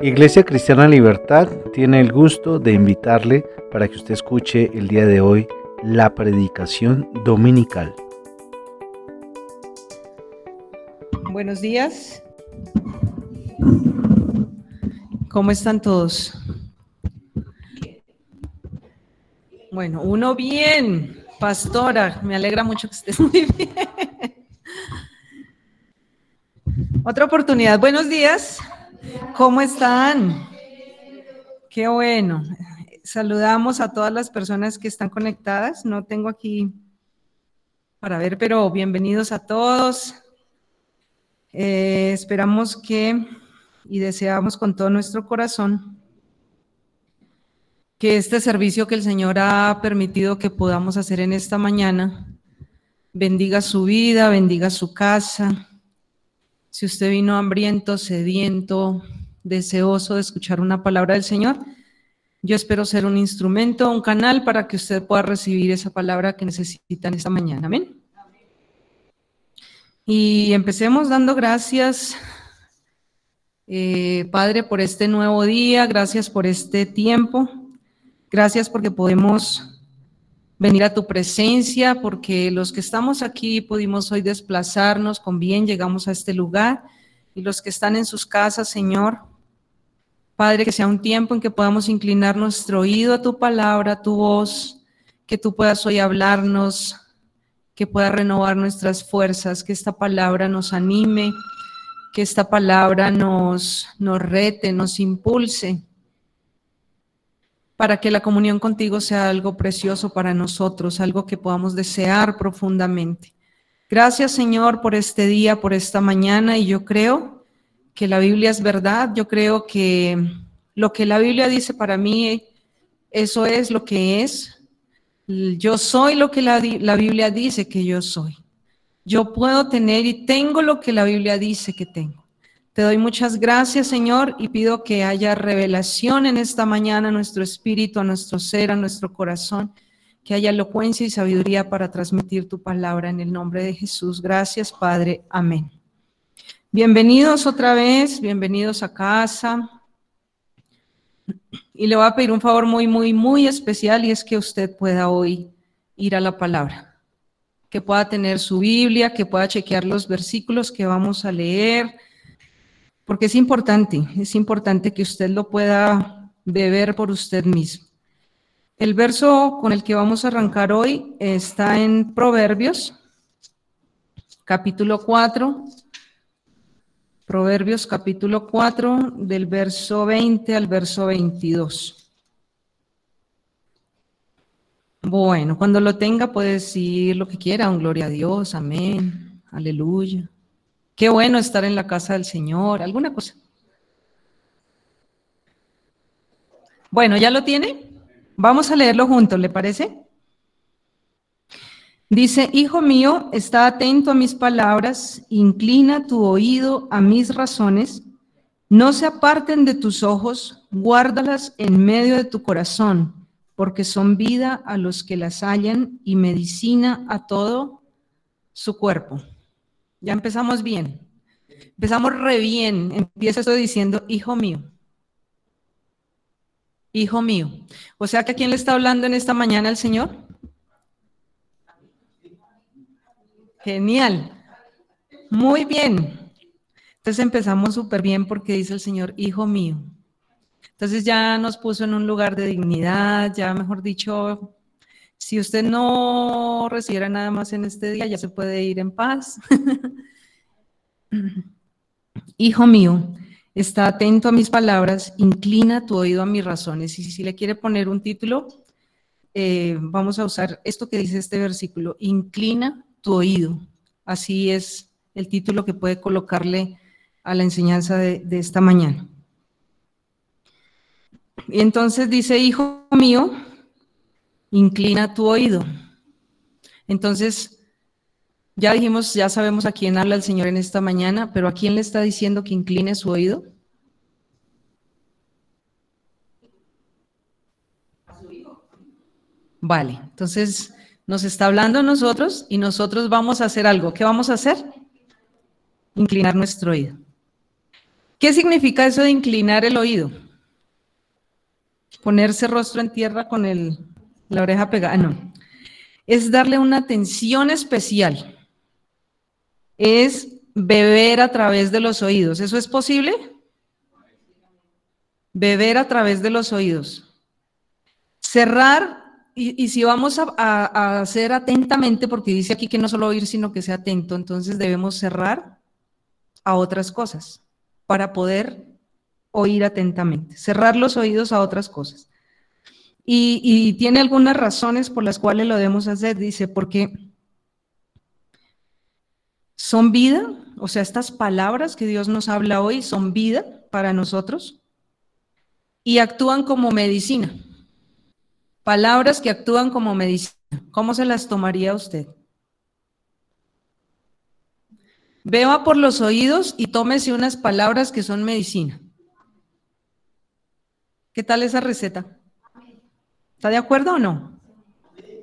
Iglesia Cristiana Libertad tiene el gusto de invitarle para que usted escuche el día de hoy la predicación dominical. Buenos días. ¿Cómo están todos? Bueno, uno bien. Pastora, me alegra mucho que estés muy bien. Otra oportunidad. Buenos días. ¿Cómo están? Qué bueno. Saludamos a todas las personas que están conectadas. No tengo aquí para ver, pero bienvenidos a todos. Eh, esperamos que y deseamos con todo nuestro corazón que este servicio que el Señor ha permitido que podamos hacer en esta mañana bendiga su vida, bendiga su casa. Si usted vino hambriento, sediento, deseoso de escuchar una palabra del Señor, yo espero ser un instrumento, un canal para que usted pueda recibir esa palabra que necesita en esta mañana. Amén. Y empecemos dando gracias, eh, Padre, por este nuevo día, gracias por este tiempo. Gracias porque podemos venir a tu presencia, porque los que estamos aquí pudimos hoy desplazarnos con bien, llegamos a este lugar. Y los que están en sus casas, Señor, Padre, que sea un tiempo en que podamos inclinar nuestro oído a tu palabra, a tu voz, que tú puedas hoy hablarnos, que pueda renovar nuestras fuerzas, que esta palabra nos anime, que esta palabra nos, nos rete, nos impulse para que la comunión contigo sea algo precioso para nosotros, algo que podamos desear profundamente. Gracias Señor por este día, por esta mañana y yo creo que la Biblia es verdad, yo creo que lo que la Biblia dice para mí, eso es lo que es. Yo soy lo que la, la Biblia dice que yo soy. Yo puedo tener y tengo lo que la Biblia dice que tengo. Te doy muchas gracias, Señor, y pido que haya revelación en esta mañana a nuestro espíritu, a nuestro ser, a nuestro corazón, que haya elocuencia y sabiduría para transmitir tu palabra en el nombre de Jesús. Gracias, Padre. Amén. Bienvenidos otra vez, bienvenidos a casa. Y le voy a pedir un favor muy, muy, muy especial y es que usted pueda hoy ir a la palabra, que pueda tener su Biblia, que pueda chequear los versículos que vamos a leer porque es importante, es importante que usted lo pueda beber por usted mismo. El verso con el que vamos a arrancar hoy está en Proverbios, capítulo 4. Proverbios capítulo 4, del verso 20 al verso 22. Bueno, cuando lo tenga puede decir lo que quiera, un gloria a Dios, amén, aleluya. Qué bueno estar en la casa del Señor, alguna cosa. Bueno, ¿ya lo tiene? Vamos a leerlo juntos, ¿le parece? Dice, Hijo mío, está atento a mis palabras, inclina tu oído a mis razones, no se aparten de tus ojos, guárdalas en medio de tu corazón, porque son vida a los que las hallan y medicina a todo su cuerpo. Ya empezamos bien. Empezamos re bien. Empieza esto diciendo, hijo mío. Hijo mío. O sea que a quién le está hablando en esta mañana el Señor? Genial. Muy bien. Entonces empezamos súper bien porque dice el Señor, hijo mío. Entonces ya nos puso en un lugar de dignidad, ya mejor dicho, si usted no recibiera nada más en este día, ya se puede ir en paz. Hijo mío, está atento a mis palabras, inclina tu oído a mis razones. Y si le quiere poner un título, eh, vamos a usar esto que dice este versículo, inclina tu oído. Así es el título que puede colocarle a la enseñanza de, de esta mañana. Y entonces dice, hijo mío, inclina tu oído. Entonces, ya dijimos, ya sabemos a quién habla el Señor en esta mañana, pero ¿a quién le está diciendo que incline su oído? Vale, entonces nos está hablando a nosotros y nosotros vamos a hacer algo. ¿Qué vamos a hacer? Inclinar nuestro oído. ¿Qué significa eso de inclinar el oído? Ponerse rostro en tierra con el, la oreja pegada, no. Es darle una atención especial. Es beber a través de los oídos. ¿Eso es posible? Beber a través de los oídos. Cerrar, y, si vamos a, hacer atentamente, porque dice aquí que no solo oír, sino que sea atento, entonces debemos cerrar a otras cosas para poder oír atentamente, cerrar los oídos a otras cosas. Y, tiene algunas razones por las cuales lo debemos hacer. Dice, porque son vida, o sea, estas palabras que Dios nos habla hoy son vida para nosotros y actúan como medicina. Palabras que actúan como medicina. ¿Cómo se las tomaría usted? Beba por los oídos y tómese unas palabras que son medicina. ¿Qué tal esa receta? ¿Está de acuerdo o no?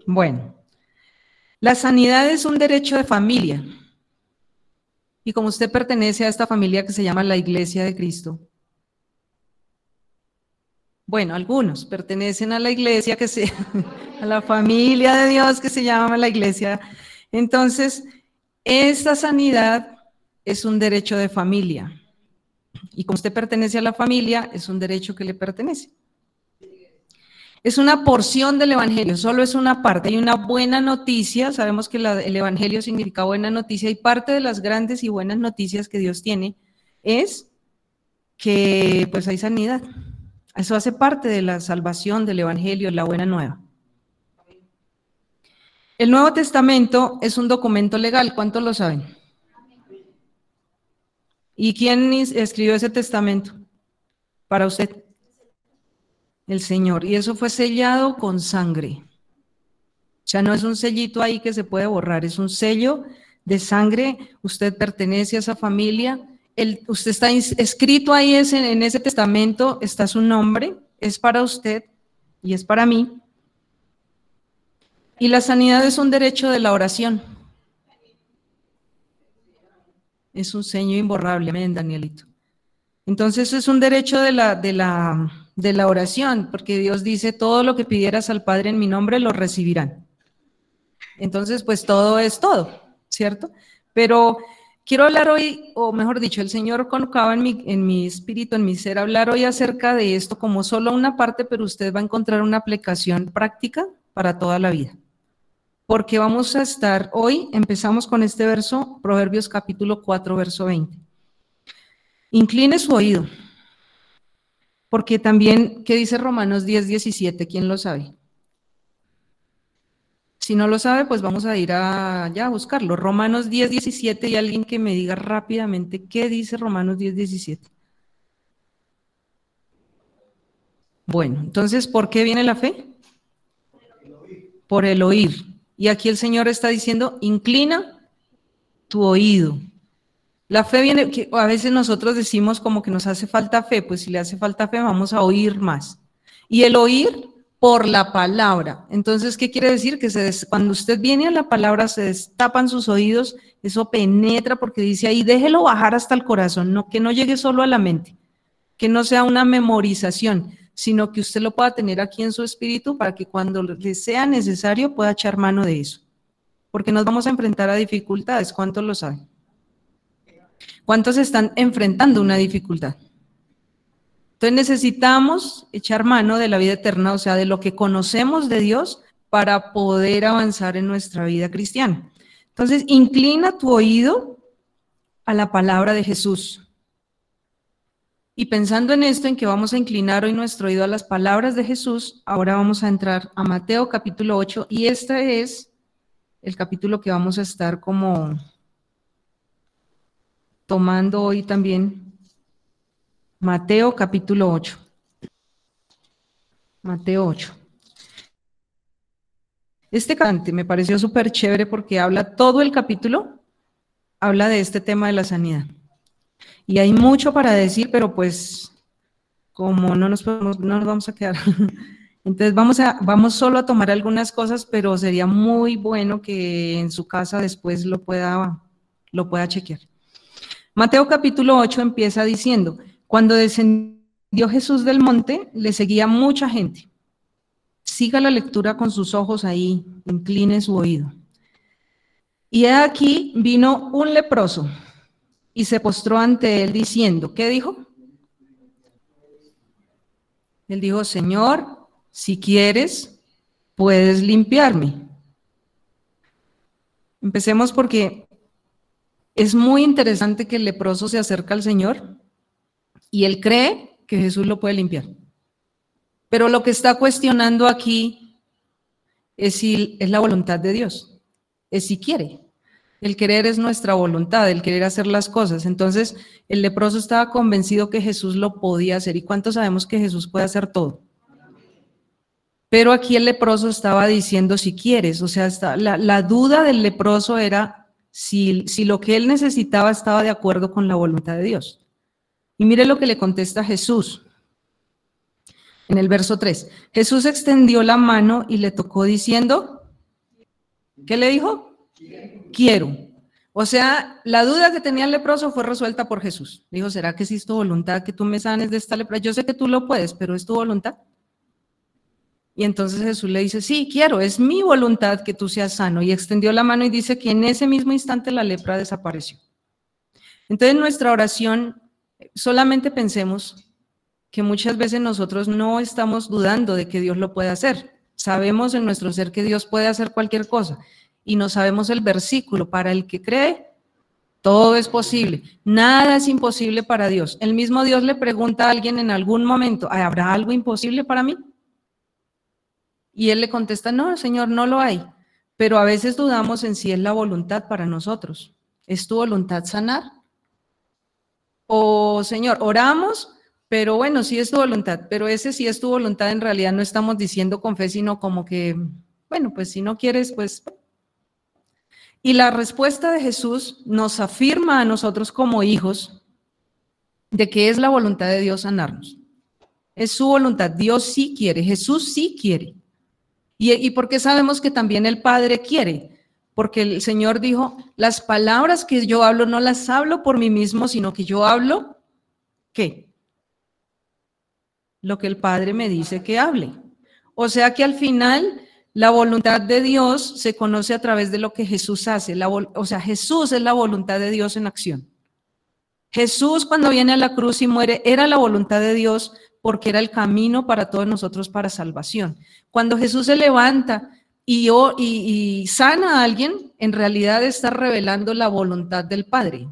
Bueno, la sanidad es un derecho de familia. Y como usted pertenece a esta familia que se llama la Iglesia de Cristo, bueno, algunos pertenecen a la iglesia que se, a la familia de Dios que se llama la iglesia. Entonces, esta sanidad es un derecho de familia. Y como usted pertenece a la familia, es un derecho que le pertenece. Es una porción del Evangelio, solo es una parte. Hay una buena noticia, sabemos que el Evangelio significa buena noticia y parte de las grandes y buenas noticias que Dios tiene es que pues hay sanidad. Eso hace parte de la salvación del Evangelio, la buena nueva. El Nuevo Testamento es un documento legal, ¿cuántos lo saben? ¿Y quién escribió ese testamento? Para usted el Señor. Y eso fue sellado con sangre. O sea, no es un sellito ahí que se puede borrar, es un sello de sangre. Usted pertenece a esa familia. Usted está escrito ahí en ese testamento, está su nombre, es para usted y es para mí. Y la sanidad es un derecho de la oración. Es un sello imborrable, amén, Danielito. Entonces es un derecho de la, de la, de la oración, porque Dios dice, todo lo que pidieras al Padre en mi nombre lo recibirán. Entonces, pues todo es todo, ¿cierto? Pero quiero hablar hoy, o mejor dicho, el Señor colocaba en mi, en mi espíritu, en mi ser, hablar hoy acerca de esto como solo una parte, pero usted va a encontrar una aplicación práctica para toda la vida. Porque vamos a estar hoy, empezamos con este verso, Proverbios capítulo 4, verso 20. Incline su oído porque también, ¿qué dice Romanos 10, 17? ¿Quién lo sabe? Si no lo sabe, pues vamos a ir a, ya a buscarlo. Romanos 10, 17 y alguien que me diga rápidamente qué dice Romanos 10, 17. Bueno, entonces, ¿por qué viene la fe? Por el oír. Y aquí el Señor está diciendo, inclina tu oído. La fe viene, que a veces nosotros decimos como que nos hace falta fe, pues si le hace falta fe vamos a oír más. Y el oír por la palabra. Entonces, ¿qué quiere decir? Que se cuando usted viene a la palabra se destapan sus oídos, eso penetra porque dice ahí, déjelo bajar hasta el corazón, no que no llegue solo a la mente, que no sea una memorización, sino que usted lo pueda tener aquí en su espíritu para que cuando le sea necesario pueda echar mano de eso. Porque nos vamos a enfrentar a dificultades, ¿cuántos lo saben? ¿Cuántos están enfrentando una dificultad? Entonces necesitamos echar mano de la vida eterna, o sea, de lo que conocemos de Dios para poder avanzar en nuestra vida cristiana. Entonces, inclina tu oído a la palabra de Jesús. Y pensando en esto, en que vamos a inclinar hoy nuestro oído a las palabras de Jesús, ahora vamos a entrar a Mateo capítulo 8 y este es el capítulo que vamos a estar como tomando hoy también Mateo capítulo 8. Mateo 8. Este cante me pareció súper chévere porque habla todo el capítulo, habla de este tema de la sanidad. Y hay mucho para decir, pero pues como no nos, podemos, no nos vamos a quedar. Entonces vamos, a, vamos solo a tomar algunas cosas, pero sería muy bueno que en su casa después lo pueda, lo pueda chequear. Mateo capítulo 8 empieza diciendo, cuando descendió Jesús del monte, le seguía mucha gente. Siga la lectura con sus ojos ahí, incline su oído. Y aquí vino un leproso y se postró ante él diciendo, ¿qué dijo? Él dijo, Señor, si quieres, puedes limpiarme. Empecemos porque es muy interesante que el leproso se acerca al Señor y él cree que Jesús lo puede limpiar. Pero lo que está cuestionando aquí es si es la voluntad de Dios, es si quiere. El querer es nuestra voluntad, el querer hacer las cosas. Entonces, el leproso estaba convencido que Jesús lo podía hacer. ¿Y cuántos sabemos que Jesús puede hacer todo? Pero aquí el leproso estaba diciendo si quieres, o sea, la, la, duda del leproso era si, si lo que él necesitaba estaba de acuerdo con la voluntad de Dios. Y mire lo que le contesta Jesús en el verso 3. Jesús extendió la mano y le tocó diciendo, ¿qué le dijo? Quiero. O sea, la duda que tenía el leproso fue resuelta por Jesús. Dijo, ¿será que es tu voluntad que tú me sanes de esta lepra? Yo sé que tú lo puedes, pero ¿es tu voluntad? Y entonces Jesús le dice, sí, quiero, es mi voluntad que tú seas sano. Y extendió la mano y dice que en ese mismo instante la lepra desapareció. Entonces nuestra oración, solamente pensemos que muchas veces nosotros no estamos dudando de que Dios lo puede hacer. Sabemos en nuestro ser que Dios puede hacer cualquier cosa y no sabemos el versículo. Para el que cree, todo es posible. Nada es imposible para Dios. El mismo Dios le pregunta a alguien en algún momento, ¿habrá algo imposible para mí? Y él le contesta, no, Señor, no lo hay. Pero a veces dudamos en si es la voluntad para nosotros. ¿Es tu voluntad sanar? O, Señor, oramos, pero bueno, sí es tu voluntad, pero ese sí es tu voluntad, en realidad no estamos diciendo con fe, sino como que, bueno, pues si no quieres, pues y la respuesta de Jesús nos afirma a nosotros como hijos de que es la voluntad de Dios sanarnos. Es su voluntad. Dios sí quiere, Jesús sí quiere. ¿Y, y por qué sabemos que también el Padre quiere? Porque el Señor dijo, las palabras que yo hablo no las hablo por mí mismo, sino que yo hablo, ¿qué? Lo que el Padre me dice que hable. O sea que al final la voluntad de Dios se conoce a través de lo que Jesús hace. o sea, Jesús es la voluntad de Dios en acción. Jesús cuando viene a la cruz y muere era la voluntad de Dios porque era el camino para todos nosotros para salvación. Cuando Jesús se levanta y, y sana a alguien, en realidad está revelando la voluntad del Padre.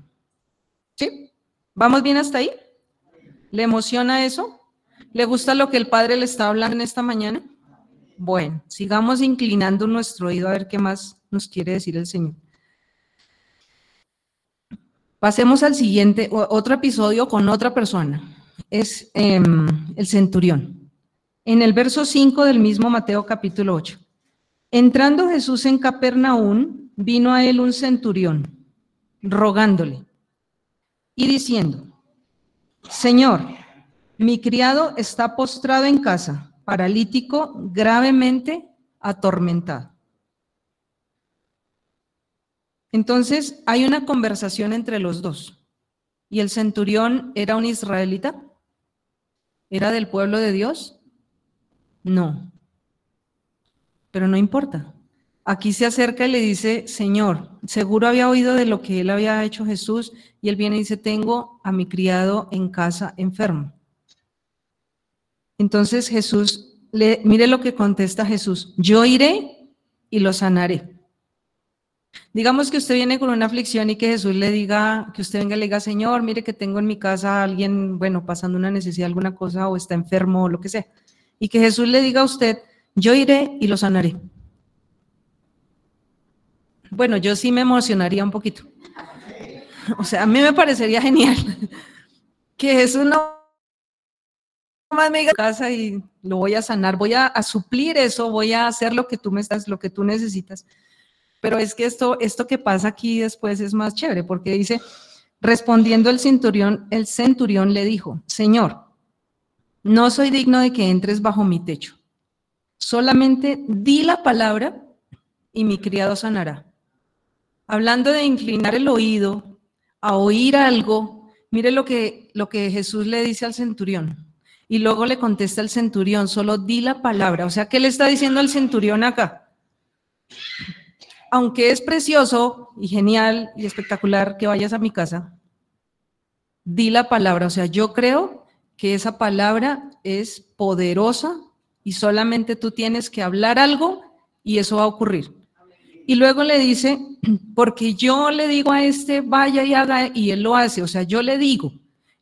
¿Sí? ¿Vamos bien hasta ahí? ¿Le emociona eso? ¿Le gusta lo que el Padre le está hablando en esta mañana? Bueno, sigamos inclinando nuestro oído a ver qué más nos quiere decir el Señor. Pasemos al siguiente, otro episodio con otra persona. Es em, el centurión. En el verso 5 del mismo Mateo capítulo 8. Entrando Jesús en Capernaum, vino a él un centurión, rogándole y diciendo, Señor, mi criado está postrado en casa paralítico gravemente atormentado. Entonces hay una conversación entre los dos. ¿Y el centurión era un israelita? ¿Era del pueblo de Dios? No. Pero no importa. Aquí se acerca y le dice, Señor, seguro había oído de lo que él había hecho Jesús y él viene y dice, tengo a mi criado en casa enfermo. Entonces Jesús, le, mire lo que contesta Jesús, yo iré y lo sanaré. Digamos que usted viene con una aflicción y que Jesús le diga, que usted venga y le diga, Señor, mire que tengo en mi casa a alguien, bueno, pasando una necesidad, alguna cosa, o está enfermo, o lo que sea. Y que Jesús le diga a usted, yo iré y lo sanaré. Bueno, yo sí me emocionaría un poquito. O sea, a mí me parecería genial que Jesús no más me diga casa y lo voy a sanar, voy a, suplir eso, voy a hacer lo que tú me estás, lo que tú necesitas. Pero es que esto, esto que pasa aquí después es más chévere, porque dice, respondiendo el centurión, el centurión le dijo, Señor, no soy digno de que entres bajo mi techo. Solamente di la palabra y mi criado sanará. Hablando de inclinar el oído a oír algo, mire lo que, lo que Jesús le dice al centurión. Y luego le contesta el centurión, solo di la palabra. O sea, ¿qué le está diciendo al centurión acá? Aunque es precioso y genial y espectacular que vayas a mi casa, di la palabra. O sea, yo creo que esa palabra es poderosa y solamente tú tienes que hablar algo y eso va a ocurrir. Y luego le dice, porque yo le digo a este, vaya y haga, y él lo hace. O sea, yo le digo,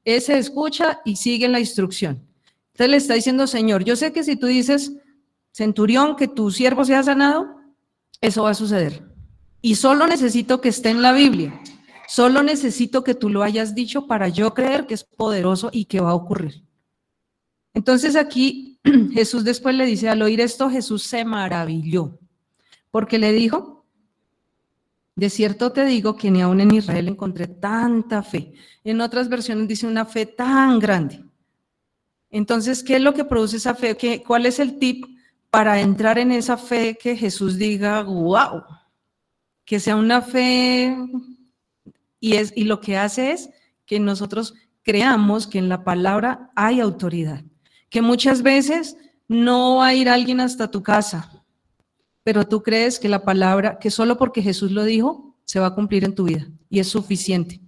ese escucha y sigue la instrucción. Entonces le está diciendo, Señor, yo sé que si tú dices, centurión, que tu siervo sea sanado, eso va a suceder. Y solo necesito que esté en la Biblia. Solo necesito que tú lo hayas dicho para yo creer que es poderoso y que va a ocurrir. Entonces aquí Jesús después le dice, al oír esto, Jesús se maravilló, porque le dijo, de cierto te digo que ni aún en Israel encontré tanta fe. En otras versiones dice una fe tan grande. Entonces, ¿qué es lo que produce esa fe? ¿Qué, ¿Cuál es el tip para entrar en esa fe que Jesús diga, wow, que sea una fe y, es, y lo que hace es que nosotros creamos que en la palabra hay autoridad, que muchas veces no va a ir alguien hasta tu casa, pero tú crees que la palabra, que solo porque Jesús lo dijo, se va a cumplir en tu vida y es suficiente.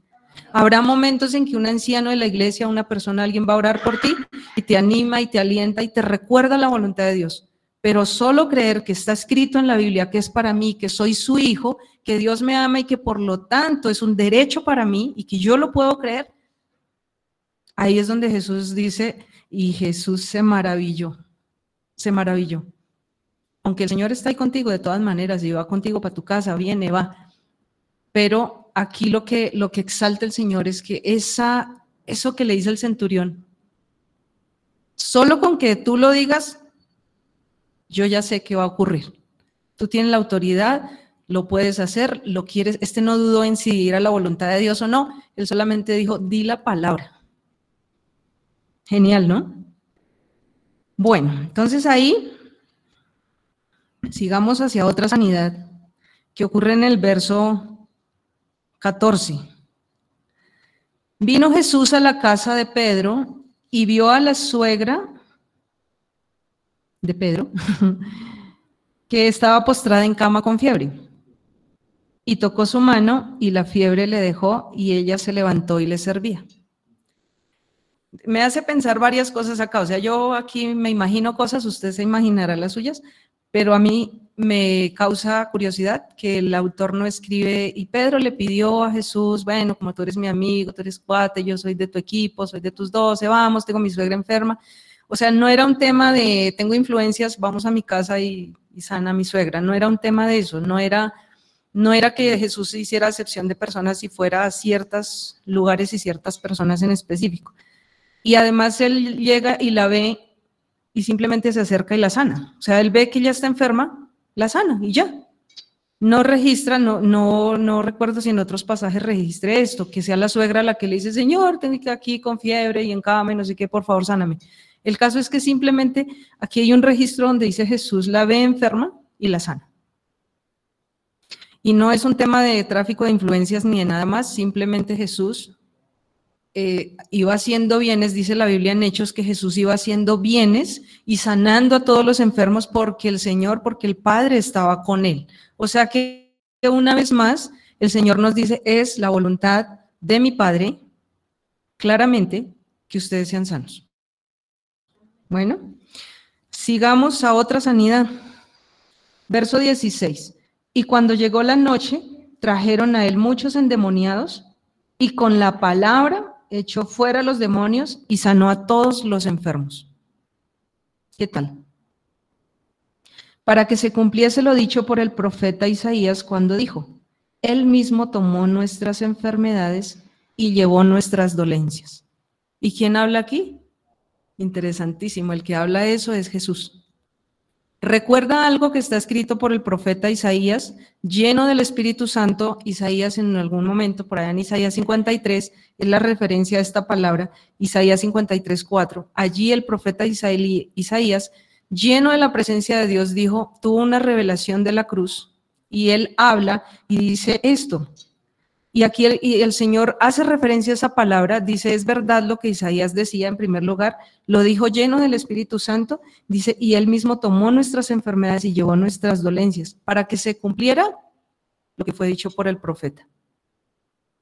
Habrá momentos en que un anciano de la iglesia, una persona, alguien va a orar por ti y te anima y te alienta y te recuerda la voluntad de Dios. Pero solo creer que está escrito en la Biblia que es para mí, que soy su hijo, que Dios me ama y que por lo tanto es un derecho para mí y que yo lo puedo creer, ahí es donde Jesús dice, y Jesús se maravilló, se maravilló. Aunque el Señor está ahí contigo de todas maneras y va contigo para tu casa, viene, va. Pero aquí lo que, lo que exalta el Señor es que esa, eso que le dice el centurión, solo con que tú lo digas, yo ya sé que va a ocurrir. Tú tienes la autoridad, lo puedes hacer, lo quieres. Este no dudó en si ir a la voluntad de Dios o no, él solamente dijo, di la palabra. Genial, ¿no? Bueno, entonces ahí sigamos hacia otra sanidad que ocurre en el verso 14. Vino Jesús a la casa de Pedro y vio a la suegra de Pedro que estaba postrada en cama con fiebre. Y tocó su mano y la fiebre le dejó y ella se levantó y le servía. Me hace pensar varias cosas acá. O sea, yo aquí me imagino cosas, usted se imaginará las suyas, pero a mí me causa curiosidad que el autor no escribe, y Pedro le pidió a Jesús, bueno, como tú eres mi amigo, tú eres cuate, yo soy de tu equipo, soy de tus doce, vamos, tengo mi suegra enferma. O sea, no era un tema de, tengo influencias, vamos a mi casa y, sana a mi suegra, no era un tema de eso, no era, no era que Jesús hiciera excepción de personas y fuera a ciertos lugares y ciertas personas en específico. Y además él llega y la ve y simplemente se acerca y la sana. O sea, él ve que ella está enferma, la sana y ya. No registra, no, no, no recuerdo si en otros pasajes registre esto, que sea la suegra la que le dice, Señor, tengo que aquí con fiebre y en cama y no sé qué, por favor, sáname. El caso es que simplemente aquí hay un registro donde dice Jesús la ve enferma y la sana. Y no es un tema de tráfico de influencias ni de nada más, simplemente Jesús eh, iba haciendo bienes, dice la Biblia en Hechos que Jesús iba haciendo bienes y sanando a todos los enfermos porque el Señor, porque el Padre estaba con él. O sea que una vez más el Señor nos dice, es la voluntad de mi Padre, claramente, que ustedes sean sanos. Bueno, sigamos a otra sanidad. Verso 16. Y cuando llegó la noche, trajeron a él muchos endemoniados y con la palabra echó fuera a los demonios y sanó a todos los enfermos. ¿Qué tal? Para que se cumpliese lo dicho por el profeta Isaías cuando dijo, Él mismo tomó nuestras enfermedades y llevó nuestras dolencias. ¿Y quién habla aquí? Interesantísimo, el que habla eso es Jesús. Recuerda algo que está escrito por el profeta Isaías, lleno del Espíritu Santo. Isaías en algún momento, por allá en Isaías 53, es la referencia a esta palabra, Isaías 53, 4. Allí el profeta Isaías, lleno de la presencia de Dios, dijo, tuvo una revelación de la cruz y él habla y dice esto. Y aquí el, y el, Señor hace referencia a esa palabra, dice, es verdad lo que Isaías decía en primer lugar, lo dijo lleno del Espíritu Santo, dice, y él mismo tomó nuestras enfermedades y llevó nuestras dolencias para que se cumpliera lo que fue dicho por el profeta.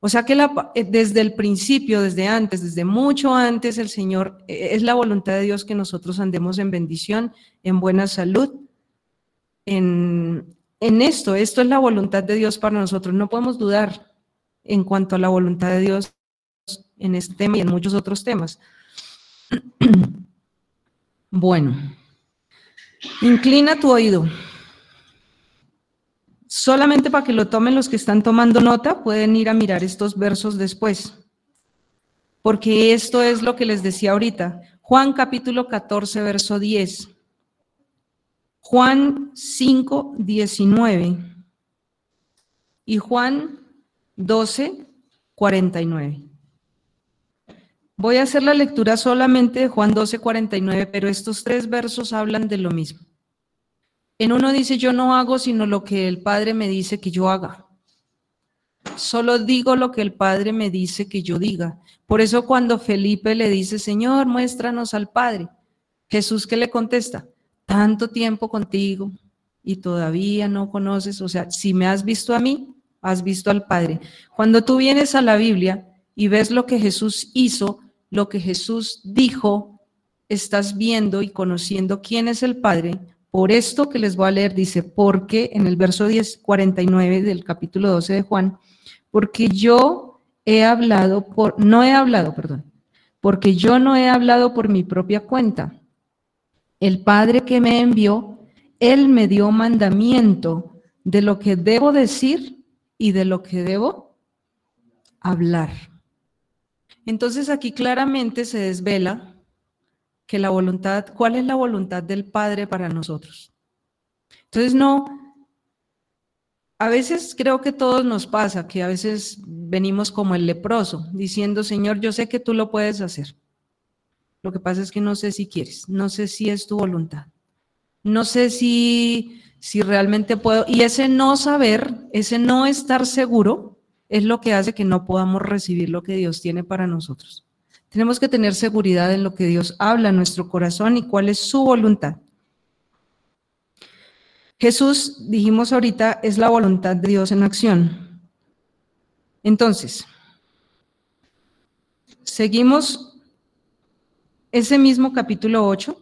O sea que la, eh, desde el principio, desde antes, desde mucho antes, el Señor, eh, es la voluntad de Dios que nosotros andemos en bendición, en buena salud, en, en esto. Esto es la voluntad de Dios para nosotros. No podemos dudar en cuanto a la voluntad de Dios en este tema y en muchos otros temas. Bueno, inclina tu oído. Solamente para que lo tomen los que están tomando nota, pueden ir a mirar estos versos después. Porque esto es lo que les decía ahorita. Juan capítulo 14, verso 10. Juan 5, 19. Y Juan 12, 49. Voy a hacer la lectura solamente de Juan 12, 49, pero estos tres versos hablan de lo mismo. En uno dice, yo no hago sino lo que el Padre me dice que yo haga. Solo digo lo que el Padre me dice que yo diga. Por eso cuando Felipe le dice, Señor, muéstranos al Padre, Jesús que le contesta, tanto tiempo contigo y todavía no conoces, o sea, si me has visto a mí, has visto al Padre. Cuando tú vienes a la Biblia y ves lo que Jesús hizo, lo que Jesús dijo, estás viendo y conociendo quién es el Padre, por esto que les voy a leer, dice, porque en el verso 10, 49 del capítulo 12 de Juan, porque yo he hablado por, no he hablado, perdón, porque yo no he hablado por mi propia cuenta. El Padre que me envió, Él me dio mandamiento de lo que debo decir y de lo que debo hablar. Entonces aquí claramente se desvela que la voluntad, cuál es la voluntad del Padre para nosotros. Entonces, no, a veces creo que todos nos pasa, que a veces venimos como el leproso, diciendo, Señor, yo sé que tú lo puedes hacer. Lo que pasa es que no sé si quieres, no sé si es tu voluntad, no sé si, si realmente puedo. Y ese no saber, ese no estar seguro, es lo que hace que no podamos recibir lo que Dios tiene para nosotros. Tenemos que tener seguridad en lo que Dios habla en nuestro corazón y cuál es su voluntad. Jesús, dijimos ahorita, es la voluntad de Dios en acción. Entonces, seguimos ese mismo capítulo 8,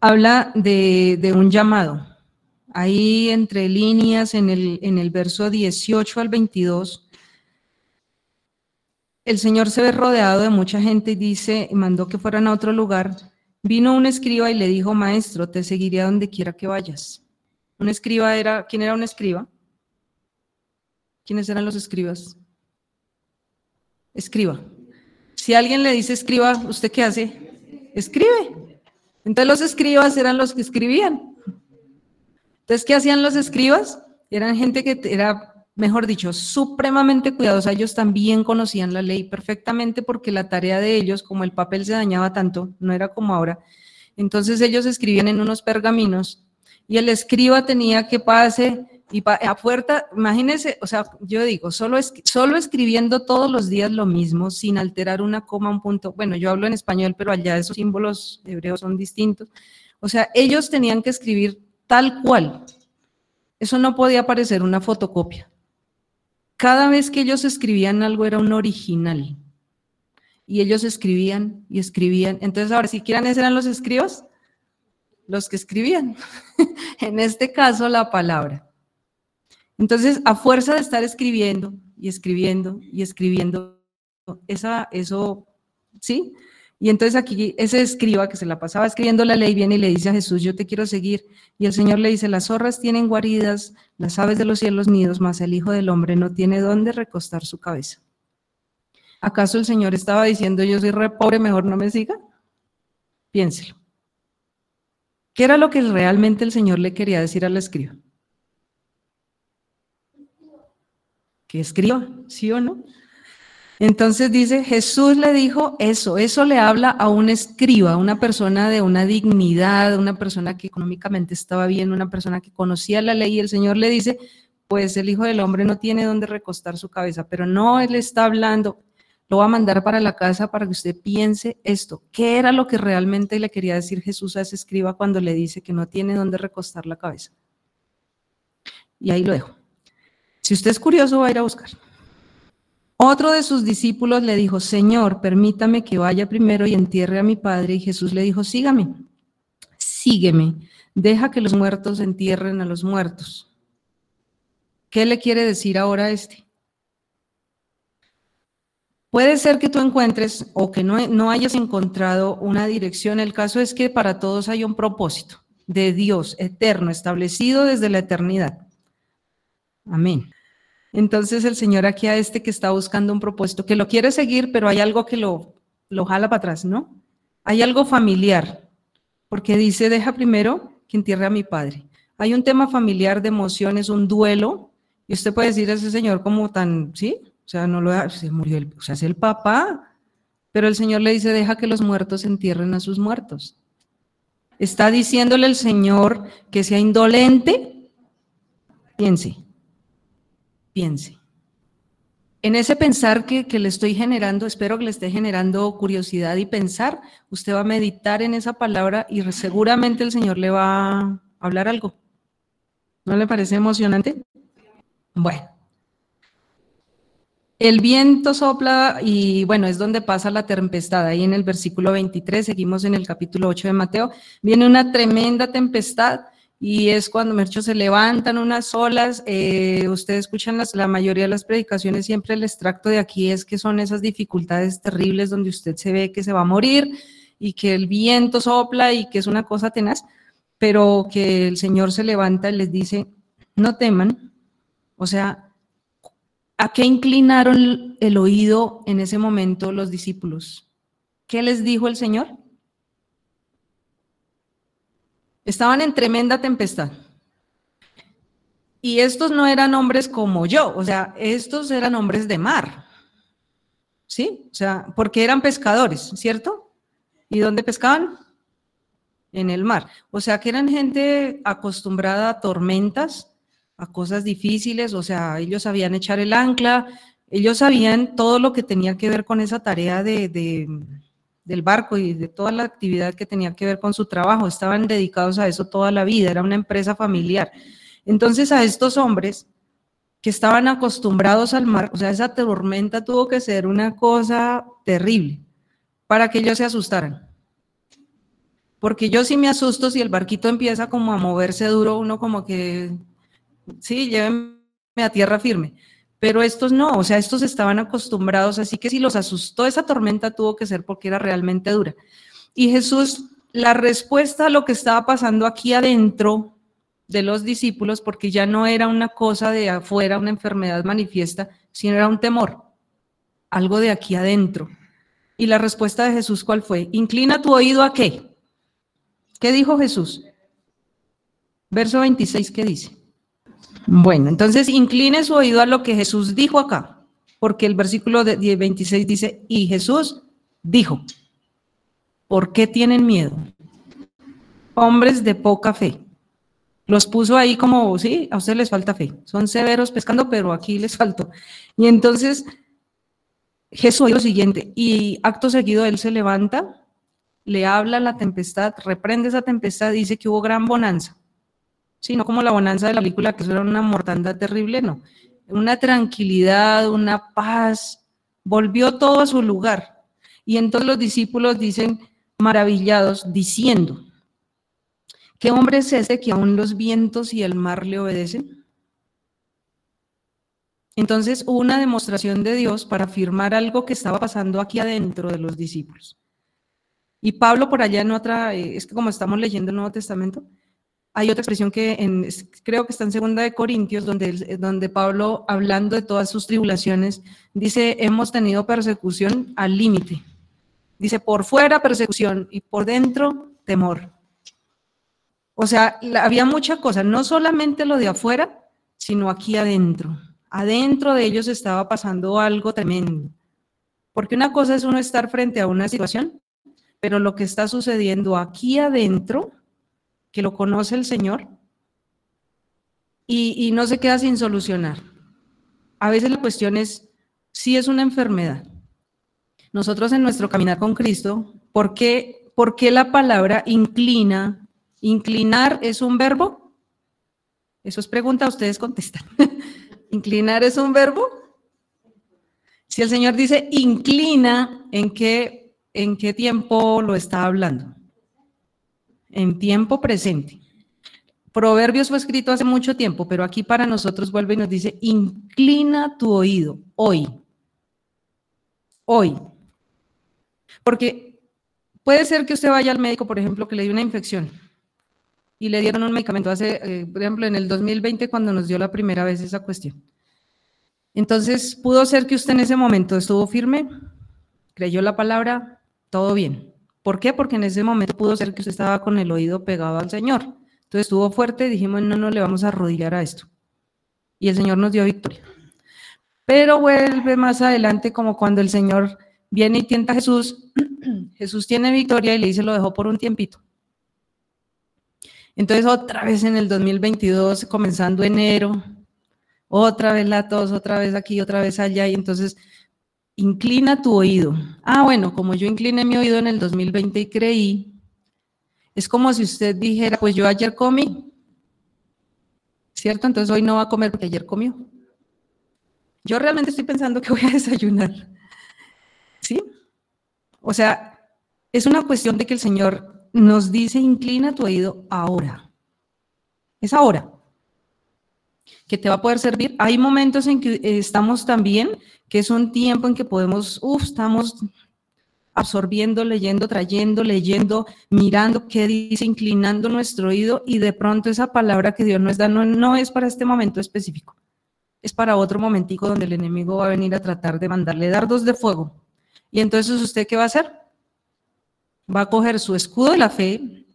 habla de, un llamado. Ahí entre líneas, en el, en el verso 18 al 22, el Señor se ve rodeado de mucha gente y dice, mandó que fueran a otro lugar. Vino un escriba y le dijo, maestro, te seguiré a donde quiera que vayas. Un escriba era, ¿quién era un escriba? ¿Quiénes eran los escribas? Escriba. Si alguien le dice escriba, ¿usted qué hace? Escribe. Entonces los escribas eran los que escribían. Entonces, ¿qué hacían los escribas? Eran gente que era mejor dicho, supremamente cuidadosa. Ellos también conocían la ley perfectamente porque la tarea de ellos, como el papel se dañaba tanto, no era como ahora. Entonces ellos escribían en unos pergaminos y el escriba tenía que pase y a puerta, imagínense, o sea, yo digo, solo, es, solo escribiendo todos los días lo mismo, sin alterar una coma, un punto. Bueno, yo hablo en español, pero allá esos símbolos hebreos son distintos. O sea, ellos tenían que escribir tal cual. Eso no podía parecer una fotocopia. Cada vez que ellos escribían algo era un original. Y ellos escribían y escribían. Entonces, ahora, si quieran, eran los escribas, los que escribían. en este caso, la palabra. Entonces, a fuerza de estar escribiendo y escribiendo y escribiendo, esa, eso, ¿sí? Y entonces aquí ese escriba que se la pasaba escribiendo la ley viene y le dice a Jesús, yo te quiero seguir. Y el Señor le dice, las zorras tienen guaridas, las aves de los cielos nidos, mas el Hijo del Hombre no tiene dónde recostar su cabeza. ¿Acaso el Señor estaba diciendo, yo soy re pobre, mejor no me siga? Piénselo. ¿Qué era lo que realmente el Señor le quería decir al escriba? Que escriba, ¿sí o no? Entonces dice, Jesús le dijo eso, eso le habla a un escriba, una persona de una dignidad, una persona que económicamente estaba bien, una persona que conocía la ley y el Señor le dice, pues el Hijo del Hombre no tiene dónde recostar su cabeza, pero no, Él está hablando, lo va a mandar para la casa para que usted piense esto. ¿Qué era lo que realmente le quería decir Jesús a ese escriba cuando le dice que no tiene dónde recostar la cabeza? Y ahí lo dejo. Si usted es curioso, va a ir a buscar. Otro de sus discípulos le dijo, Señor, permítame que vaya primero y entierre a mi padre. Y Jesús le dijo, sígame, sígueme, deja que los muertos entierren a los muertos. ¿Qué le quiere decir ahora este? Puede ser que tú encuentres o que no, no, hayas encontrado una dirección. El caso es que para todos hay un propósito de Dios eterno, establecido desde la eternidad. Amén. Entonces el Señor aquí a este que está buscando un propósito, que lo quiere seguir, pero hay algo que lo, lo jala para atrás, ¿no? Hay algo familiar, porque dice, deja primero que entierre a mi padre. Hay un tema familiar de emociones, un duelo, y usted puede decir a ese Señor como tan, ¿sí? O sea, no lo se murió, el, o sea, es el papá, pero el Señor le dice, deja que los muertos entierren a sus muertos. Está diciéndole el Señor que sea indolente. Piense, piense. En ese pensar que, que, le estoy generando, espero que le esté generando curiosidad y pensar, usted va a meditar en esa palabra y seguramente el Señor le va a hablar algo. ¿No le parece emocionante? Bueno. El viento sopla y bueno, es donde pasa la tempestad. Ahí en el versículo 23, seguimos en el capítulo 8 de Mateo, viene una tremenda tempestad y es cuando Mercho se levantan unas olas. Eh, ustedes escuchan las, la mayoría de las predicaciones, siempre el extracto de aquí es que son esas dificultades terribles donde usted se ve que se va a morir y que el viento sopla y que es una cosa tenaz, pero que el Señor se levanta y les dice, no teman. O sea, ¿A qué inclinaron el oído en ese momento los discípulos? ¿Qué les dijo el Señor? Estaban en tremenda tempestad. Y estos no eran hombres como yo, o sea, estos eran hombres de mar. ¿Sí? O sea, porque eran pescadores, ¿cierto? ¿Y dónde pescaban? En el mar. O sea, que eran gente acostumbrada a tormentas, a cosas difíciles, o sea, ellos sabían echar el ancla, ellos sabían todo lo que tenía que ver con esa tarea de, del barco y de toda la actividad que tenía que ver con su trabajo, estaban dedicados a eso toda la vida, era una empresa familiar. Entonces a estos hombres que estaban acostumbrados al mar, o sea, esa tormenta tuvo que ser una cosa terrible para que ellos se asustaran. Porque yo sí me asusto si el barquito empieza como a moverse duro, uno como que sí, llévenme a tierra firme. Pero estos no, o sea, estos estaban acostumbrados, así que si los asustó esa tormenta tuvo que ser porque era realmente dura. Y Jesús, la respuesta a lo que estaba pasando aquí adentro de los discípulos, porque ya no era una cosa de afuera, una enfermedad manifiesta, sino era un temor, algo de aquí adentro. Y la respuesta de Jesús, ¿cuál fue? Inclina tu oído a qué? ¿Qué dijo Jesús? Verso 26, ¿qué dice? Bueno, entonces incline su oído a lo que Jesús dijo acá, porque el versículo de 26 dice, y Jesús dijo, ¿por qué tienen miedo? Hombres de poca fe. Los puso ahí como, sí, a ustedes les falta fe. Son severos pescando, pero aquí les faltó. Y entonces Jesús dijo lo siguiente, y acto seguido él se levanta, le habla a la tempestad, reprende esa tempestad, dice que hubo gran bonanza Sí, no como la bonanza de la película, que eso era una mortandad terrible, no. Una tranquilidad, una paz, volvió todo a su lugar. Y entonces los discípulos dicen, maravillados, diciendo, ¿qué hombre es ese que aún los vientos y el mar le obedecen? Entonces hubo una demostración de Dios para afirmar algo que estaba pasando aquí adentro de los discípulos. Y Pablo por allá en otra, eh, es que como estamos leyendo el Nuevo Testamento, hay otra expresión que en, creo que está en Segunda de Corintios, donde, donde Pablo, hablando de todas sus tribulaciones, dice, hemos tenido persecución al límite. Dice, por fuera persecución y por dentro temor. O sea, había mucha cosa, no solamente lo de afuera, sino aquí adentro. Adentro de ellos estaba pasando algo tremendo. Porque una cosa es uno estar frente a una situación, pero lo que está sucediendo aquí adentro que lo conoce el Señor y, no se queda sin solucionar. A veces la cuestión es si es una enfermedad. Nosotros en nuestro caminar con Cristo, ¿por qué, ¿por qué la palabra inclina? ¿Inclinar es un verbo? Eso es pregunta, ustedes contestan. ¿Inclinar es un verbo? Si el Señor dice inclina, ¿en qué, en qué tiempo lo está hablando? En tiempo presente. Proverbios fue escrito hace mucho tiempo, pero aquí para nosotros vuelve y nos dice, inclina tu oído hoy. Hoy. Porque puede ser que usted vaya al médico, por ejemplo, que le dio una infección y le dieron un medicamento hace, eh, por ejemplo, en el 2020 cuando nos dio la primera vez esa cuestión. Entonces, pudo ser que usted en ese momento estuvo firme, creyó la palabra, todo bien. ¿Por qué? Porque en ese momento pudo ser que usted estaba con el oído pegado al Señor. Entonces estuvo fuerte, dijimos, no, no le vamos a arrodillar a esto. Y el Señor nos dio victoria. Pero vuelve más adelante como cuando el Señor viene y tienta a Jesús, Jesús tiene victoria y le dice, lo dejó por un tiempito. Entonces otra vez en el 2022, comenzando enero, otra vez la tos, otra vez aquí, otra vez allá, y entonces inclina tu oído. Ah, bueno, como yo incliné mi oído en el 2020 y creí, es como si usted dijera, pues yo ayer comí, ¿cierto? Entonces hoy no va a comer porque ayer comió. Yo realmente estoy pensando que voy a desayunar. ¿Sí? O sea, es una cuestión de que el Señor nos dice, inclina tu oído ahora. Es ahora que te va a poder servir. Hay momentos en que estamos también, que es un tiempo en que podemos, uff, estamos absorbiendo, leyendo, trayendo, leyendo, mirando qué dice, inclinando nuestro oído y de pronto esa palabra que Dios nos da no, no es para este momento específico, es para otro momentico donde el enemigo va a venir a tratar de mandarle dardos de fuego. Y entonces usted qué va a hacer? Va a coger su escudo de la fe,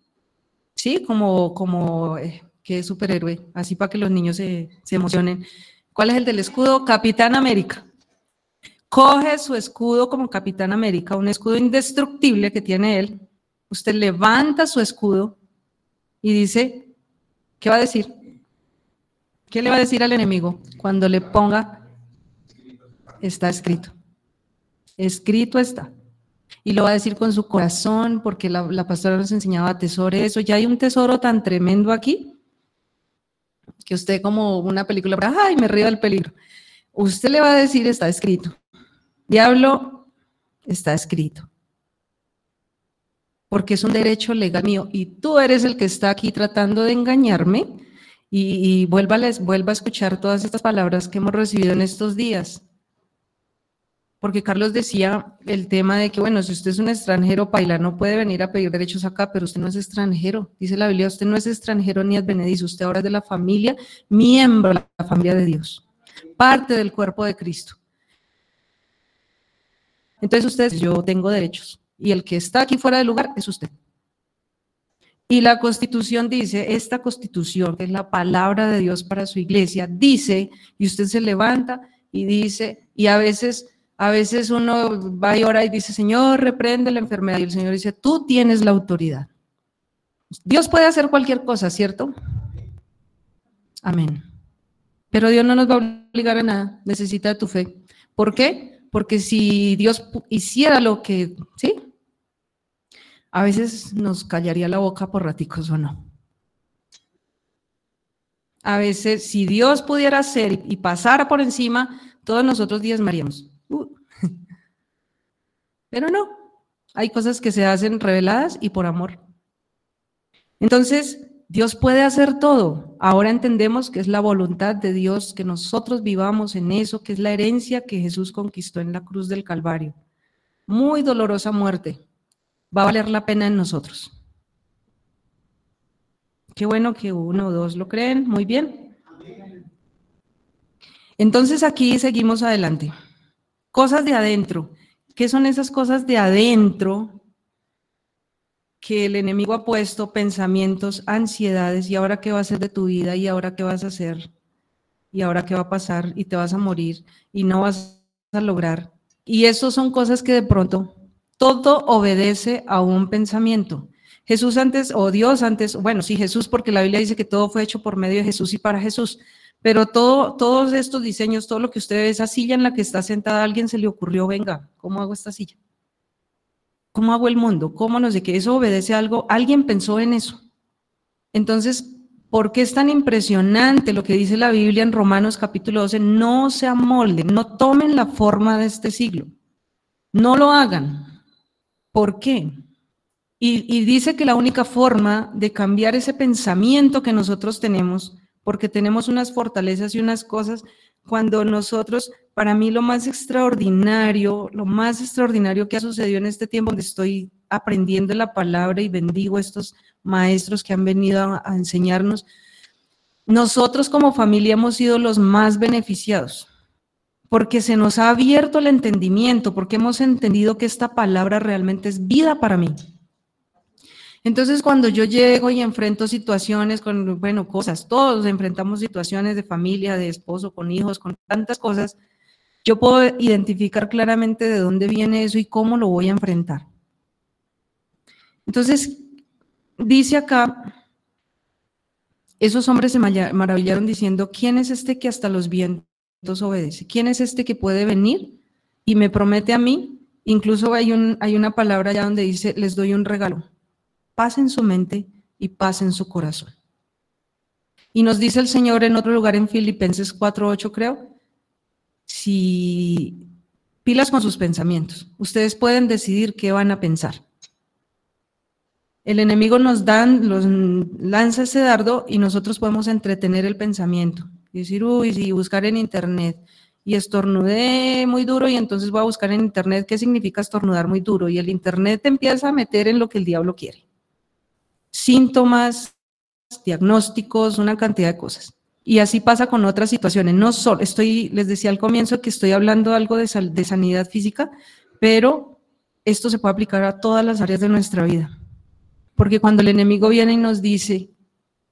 ¿sí? Como, como eh, que es superhéroe, así para que los niños se, se emocionen. ¿Cuál es el del escudo? Capitán América coge su escudo como Capitán América, un escudo indestructible que tiene él, usted levanta su escudo y dice, ¿qué va a decir? ¿Qué le va a decir al enemigo cuando le ponga, está escrito? Escrito está. Y lo va a decir con su corazón, porque la, pastora nos enseñaba tesoro eso. Ya hay un tesoro tan tremendo aquí que usted como una película, ay, me río del peligro. Usted le va a decir, está escrito. Diablo, está escrito. Porque es un derecho legal mío y tú eres el que está aquí tratando de engañarme y, vuelva, a escuchar todas estas palabras que hemos recibido en estos días. Porque Carlos decía el tema de que, bueno, si usted es un extranjero, Paila, no puede venir a pedir derechos acá, pero usted no es extranjero. Dice la Biblia, usted no es extranjero ni advenedizo, usted ahora es de la familia, miembro de la familia de Dios, parte del cuerpo de Cristo. Entonces ustedes, yo tengo derechos y el que está aquí fuera del lugar es usted. Y la constitución dice, esta constitución, que es la palabra de Dios para su iglesia, dice, y usted se levanta y dice, y a veces, a veces uno va y ora y dice, Señor, reprende la enfermedad. Y el Señor dice, tú tienes la autoridad. Dios puede hacer cualquier cosa, ¿cierto? Amén. Pero Dios no nos va a obligar a nada, necesita tu fe. ¿Por qué? Porque si Dios hiciera lo que, ¿sí? A veces nos callaría la boca por raticos o no. A veces, si Dios pudiera hacer y pasara por encima, todos nosotros diezmaríamos. Pero no, hay cosas que se hacen reveladas y por amor. Entonces, Dios puede hacer todo. Ahora entendemos que es la voluntad de Dios que nosotros vivamos en eso, que es la herencia que Jesús conquistó en la cruz del Calvario. Muy dolorosa muerte. Va a valer la pena en nosotros. Qué bueno que uno o dos lo creen. Muy bien. Entonces aquí seguimos adelante. Cosas de adentro. ¿Qué son esas cosas de adentro que el enemigo ha puesto pensamientos, ansiedades, y ahora qué va a hacer de tu vida, y ahora qué vas a hacer, y ahora qué va a pasar, y te vas a morir, y no vas a lograr. Y eso son cosas que de pronto todo obedece a un pensamiento. Jesús antes, o Dios antes, bueno, sí, Jesús, porque la Biblia dice que todo fue hecho por medio de Jesús y para Jesús. Pero todo, todos estos diseños, todo lo que usted ve, esa silla en la que está sentada, alguien se le ocurrió, venga, ¿cómo hago esta silla? ¿Cómo hago el mundo? ¿Cómo no sé qué? Eso obedece a algo. Alguien pensó en eso. Entonces, ¿por qué es tan impresionante lo que dice la Biblia en Romanos capítulo 12? No se amolden, no tomen la forma de este siglo. No lo hagan. ¿Por qué? Y, y dice que la única forma de cambiar ese pensamiento que nosotros tenemos, porque tenemos unas fortalezas y unas cosas, cuando nosotros, para mí lo más extraordinario, lo más extraordinario que ha sucedido en este tiempo donde estoy aprendiendo la palabra y bendigo a estos maestros que han venido a, a enseñarnos, nosotros como familia hemos sido los más beneficiados, porque se nos ha abierto el entendimiento, porque hemos entendido que esta palabra realmente es vida para mí. Entonces, cuando yo llego y enfrento situaciones con, bueno, cosas, todos enfrentamos situaciones de familia, de esposo, con hijos, con tantas cosas, yo puedo identificar claramente de dónde viene eso y cómo lo voy a enfrentar. Entonces, dice acá, esos hombres se maravillaron diciendo, ¿quién es este que hasta los vientos obedece? ¿Quién es este que puede venir y me promete a mí? Incluso hay, un, hay una palabra allá donde dice, les doy un regalo paz en su mente y paz en su corazón. Y nos dice el Señor en otro lugar en Filipenses 4.8, creo, si pilas con sus pensamientos, ustedes pueden decidir qué van a pensar. El enemigo nos dan, los, lanza ese dardo y nosotros podemos entretener el pensamiento y decir, uy, sí, buscar en internet y estornudé muy duro y entonces voy a buscar en internet qué significa estornudar muy duro y el internet te empieza a meter en lo que el diablo quiere síntomas, diagnósticos, una cantidad de cosas. Y así pasa con otras situaciones. No solo, estoy, les decía al comienzo que estoy hablando algo de, de sanidad física, pero esto se puede aplicar a todas las áreas de nuestra vida. Porque cuando el enemigo viene y nos dice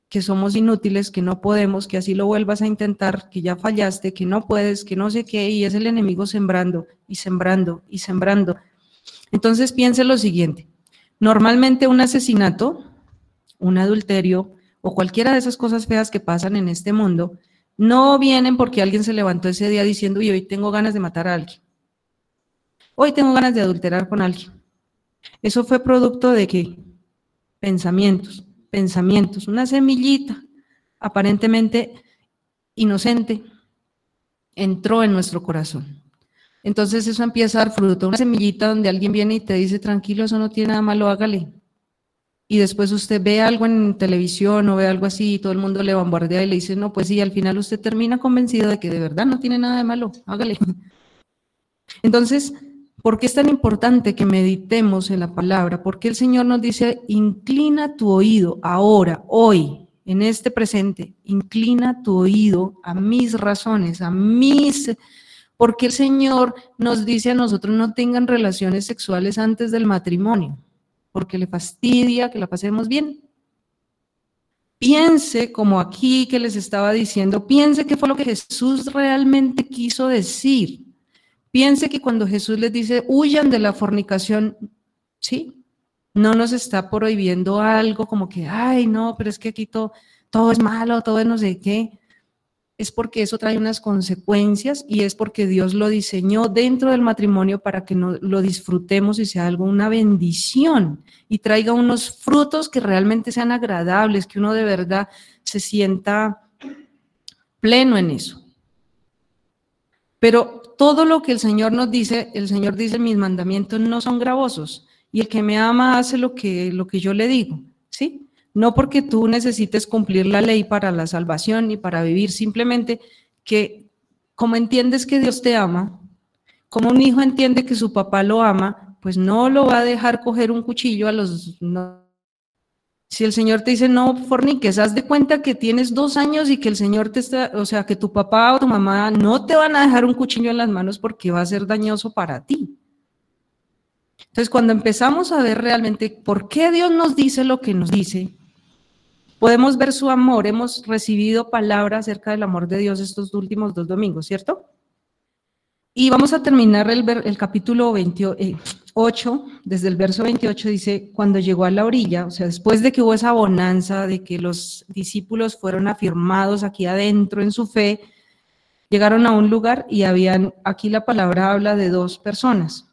que somos inútiles, que no podemos, que así lo vuelvas a intentar, que ya fallaste, que no puedes, que no sé qué, y es el enemigo sembrando y sembrando y sembrando. Entonces piense lo siguiente. Normalmente un asesinato un adulterio o cualquiera de esas cosas feas que pasan en este mundo, no vienen porque alguien se levantó ese día diciendo, y hoy tengo ganas de matar a alguien. Hoy tengo ganas de adulterar con alguien. Eso fue producto de qué? Pensamientos, pensamientos, una semillita aparentemente inocente entró en nuestro corazón. Entonces eso empieza a dar fruto, una semillita donde alguien viene y te dice, tranquilo, eso no tiene nada malo, hágale y después usted ve algo en televisión o ve algo así y todo el mundo le bombardea y le dice, no, pues sí, al final usted termina convencido de que de verdad no tiene nada de malo, hágale. Entonces, ¿por qué es tan importante que meditemos en la palabra? Porque el Señor nos dice, inclina tu oído ahora, hoy, en este presente, inclina tu oído a mis razones, a mis... Porque el Señor nos dice a nosotros no tengan relaciones sexuales antes del matrimonio porque le fastidia que la pasemos bien. Piense, como aquí que les estaba diciendo, piense qué fue lo que Jesús realmente quiso decir. Piense que cuando Jesús les dice, huyan de la fornicación, ¿sí? No nos está prohibiendo algo como que, ay, no, pero es que aquí todo, todo es malo, todo es no sé qué es porque eso trae unas consecuencias y es porque Dios lo diseñó dentro del matrimonio para que no, lo disfrutemos y sea algo una bendición y traiga unos frutos que realmente sean agradables, que uno de verdad se sienta pleno en eso. Pero todo lo que el Señor nos dice, el Señor dice, mis mandamientos no son gravosos y el que me ama hace lo que, lo que yo le digo, ¿sí? No porque tú necesites cumplir la ley para la salvación ni para vivir, simplemente que como entiendes que Dios te ama, como un hijo entiende que su papá lo ama, pues no lo va a dejar coger un cuchillo a los... Si el Señor te dice, no forniques, haz de cuenta que tienes dos años y que el Señor te está, o sea, que tu papá o tu mamá no te van a dejar un cuchillo en las manos porque va a ser dañoso para ti. Entonces, cuando empezamos a ver realmente por qué Dios nos dice lo que nos dice, Podemos ver su amor, hemos recibido palabras acerca del amor de Dios estos últimos dos domingos, ¿cierto? Y vamos a terminar el, el capítulo 28, eh, desde el verso 28 dice, cuando llegó a la orilla, o sea, después de que hubo esa bonanza, de que los discípulos fueron afirmados aquí adentro en su fe, llegaron a un lugar y habían, aquí la palabra habla de dos personas.